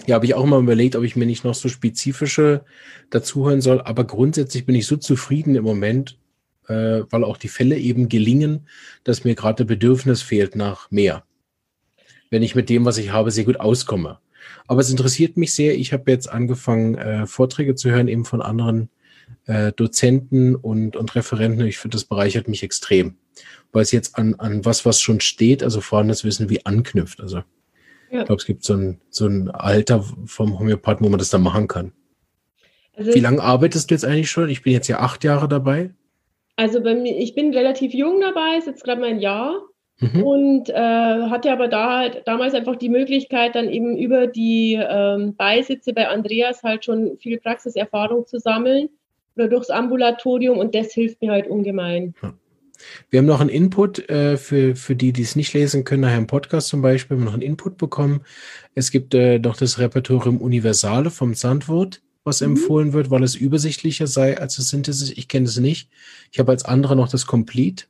Ja, habe ich auch mal überlegt, ob ich mir nicht noch so spezifische dazuhören soll, aber grundsätzlich bin ich so zufrieden im Moment, äh, weil auch die Fälle eben gelingen, dass mir gerade Bedürfnis fehlt nach mehr. Wenn ich mit dem, was ich habe, sehr gut auskomme. Aber es interessiert mich sehr. Ich habe jetzt angefangen, äh, Vorträge zu hören, eben von anderen äh, Dozenten und, und Referenten. Ich finde, das bereichert mich extrem, weil es jetzt an, an was, was schon steht, also vorhandenes Wissen, wie anknüpft. Also ja. ich glaube, es gibt so ein, so ein Alter vom Homöopathen, wo man das dann machen kann. Also wie lange arbeitest du jetzt eigentlich schon? Ich bin jetzt ja acht Jahre dabei. Also bei mir, ich bin relativ jung dabei, ist jetzt gerade mein Jahr. Mhm. Und äh, hatte aber da halt damals einfach die Möglichkeit, dann eben über die ähm, Beisitze bei Andreas halt schon viel Praxiserfahrung zu sammeln oder durchs Ambulatorium und das hilft mir halt ungemein. Wir haben noch einen Input äh, für, für die, die es nicht lesen können, nachher im Podcast zum Beispiel, haben wir noch einen Input bekommen. Es gibt äh, noch das Repertorium Universale vom Sandwort, was mhm. empfohlen wird, weil es übersichtlicher sei als das Synthesis. Ich kenne es nicht. Ich habe als andere noch das Complete.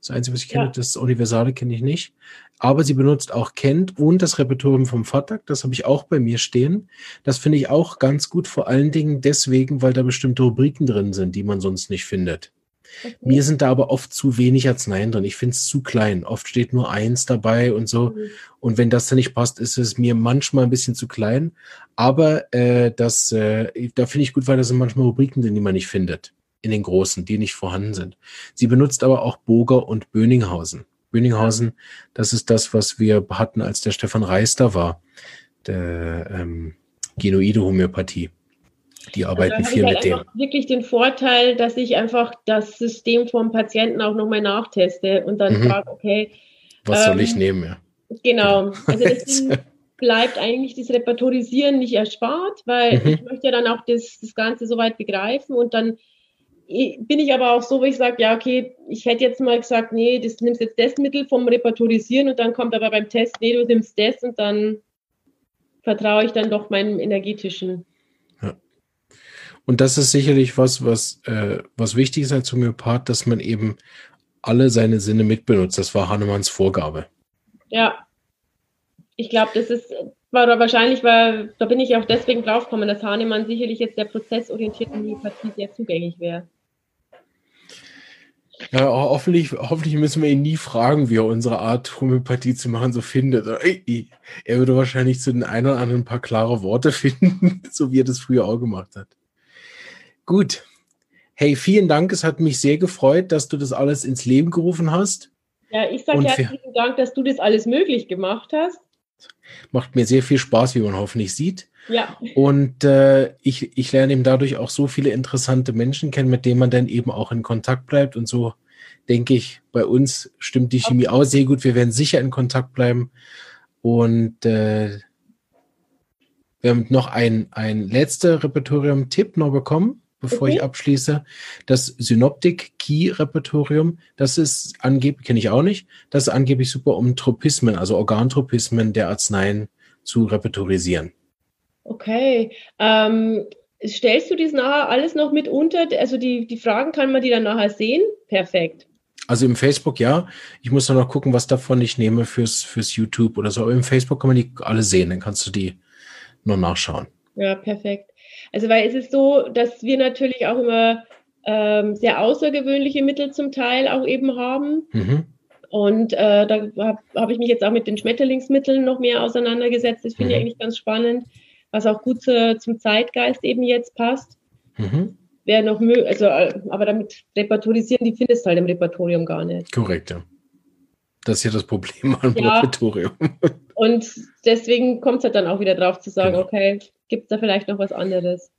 Das Einzige, was ich kenne, ja. das Universale kenne ich nicht. Aber sie benutzt auch Kent und das Repertorium vom Fatak. Das habe ich auch bei mir stehen. Das finde ich auch ganz gut, vor allen Dingen deswegen, weil da bestimmte Rubriken drin sind, die man sonst nicht findet. Okay. Mir sind da aber oft zu wenig Arzneien drin. Ich finde es zu klein. Oft steht nur eins dabei und so. Mhm. Und wenn das dann nicht passt, ist es mir manchmal ein bisschen zu klein. Aber äh, das, äh, da finde ich gut, weil das sind manchmal Rubriken drin, die man nicht findet in den großen, die nicht vorhanden sind. Sie benutzt aber auch Boger und Böninghausen. Böninghausen, das ist das, was wir hatten, als der Stefan Reis da war, der ähm, Genoide Homöopathie. Die also arbeiten also viel halt mit dem. Wirklich den Vorteil, dass ich einfach das System vom Patienten auch nochmal nachteste und dann mhm. frage, okay. Was ähm, soll ich ähm, nehmen? Ja. Genau. Also deswegen *laughs* bleibt eigentlich das Repertorisieren nicht erspart, weil mhm. ich möchte ja dann auch das, das Ganze soweit begreifen und dann bin ich aber auch so, wo ich sage, ja, okay, ich hätte jetzt mal gesagt, nee, das nimmst jetzt das Mittel vom Repertorisieren und dann kommt aber beim Test, nee, du nimmst das und dann vertraue ich dann doch meinem energetischen. Ja. Und das ist sicherlich was, was, äh, was wichtig ist als Homöopath, dass man eben alle seine Sinne mitbenutzt. Das war Hahnemanns Vorgabe. Ja. Ich glaube, das ist, war wahrscheinlich, weil da bin ich auch deswegen draufgekommen, dass Hahnemann sicherlich jetzt der prozessorientierten Homöopathie sehr zugänglich wäre. Ja, hoffentlich, hoffentlich müssen wir ihn nie fragen, wie er unsere Art, Homöopathie zu machen, so findet. Er würde wahrscheinlich zu den einen oder anderen ein paar klare Worte *laughs* finden, so wie er das früher auch gemacht hat. Gut. Hey, vielen Dank. Es hat mich sehr gefreut, dass du das alles ins Leben gerufen hast. Ja, ich sage herzlichen Dank, dass du das alles möglich gemacht hast. Macht mir sehr viel Spaß, wie man hoffentlich sieht. Ja. Und äh, ich, ich lerne eben dadurch auch so viele interessante Menschen kennen, mit denen man dann eben auch in Kontakt bleibt und so denke ich, bei uns stimmt die Chemie auch sehr gut. Wir werden sicher in Kontakt bleiben. Und äh, wir haben noch ein, ein letzter Repertorium-Tipp noch bekommen, bevor okay. ich abschließe. Das Synoptic Key Repertorium, das ist angeblich, kenne ich auch nicht, das ist angeblich super, um Tropismen, also Organtropismen der Arzneien zu repertorisieren. Okay. Ähm, stellst du dies nachher alles noch mit unter? Also die, die Fragen kann man die dann nachher sehen? Perfekt. Also im Facebook ja. Ich muss dann noch gucken, was davon ich nehme fürs, fürs YouTube oder so. Aber im Facebook kann man die alle sehen. Dann kannst du die nur nachschauen. Ja, perfekt. Also weil es ist so, dass wir natürlich auch immer ähm, sehr außergewöhnliche Mittel zum Teil auch eben haben. Mhm. Und äh, da habe hab ich mich jetzt auch mit den Schmetterlingsmitteln noch mehr auseinandergesetzt. Das finde mhm. ich eigentlich ganz spannend, was auch gut zu, zum Zeitgeist eben jetzt passt. Mhm. Wäre noch möglich, also, äh, aber damit repertorisieren, die findest du halt im Repertorium gar nicht. Korrekt, ja. Das ist ja das Problem am ja. Repertorium. *laughs* Und deswegen kommt es halt dann auch wieder drauf zu sagen, genau. okay, gibt es da vielleicht noch was anderes?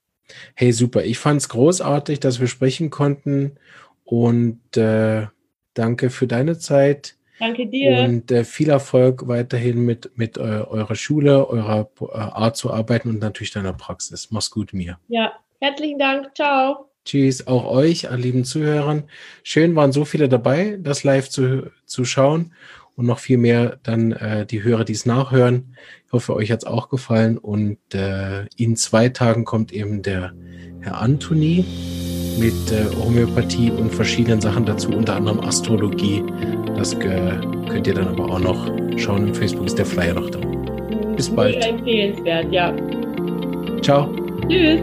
Hey, super. Ich fand es großartig, dass wir sprechen konnten und äh, danke für deine Zeit. Danke dir. Und äh, viel Erfolg weiterhin mit, mit äh, eurer Schule, eurer äh, Art zu arbeiten und natürlich deiner Praxis. Mach's gut, mir. Ja, herzlichen Dank. Ciao. Tschüss, auch euch, an lieben Zuhörern. Schön waren so viele dabei, das live zu, zu schauen und noch viel mehr dann äh, die Hörer, die es nachhören. Ich hoffe, euch hat es auch gefallen und äh, in zwei Tagen kommt eben der Herr Anthony mit äh, Homöopathie und verschiedenen Sachen dazu, unter anderem Astrologie. Das könnt ihr dann aber auch noch schauen. Im Facebook ist der Flyer noch da. Bis bald. Empfehlenswert, ja. Ciao. Tschüss.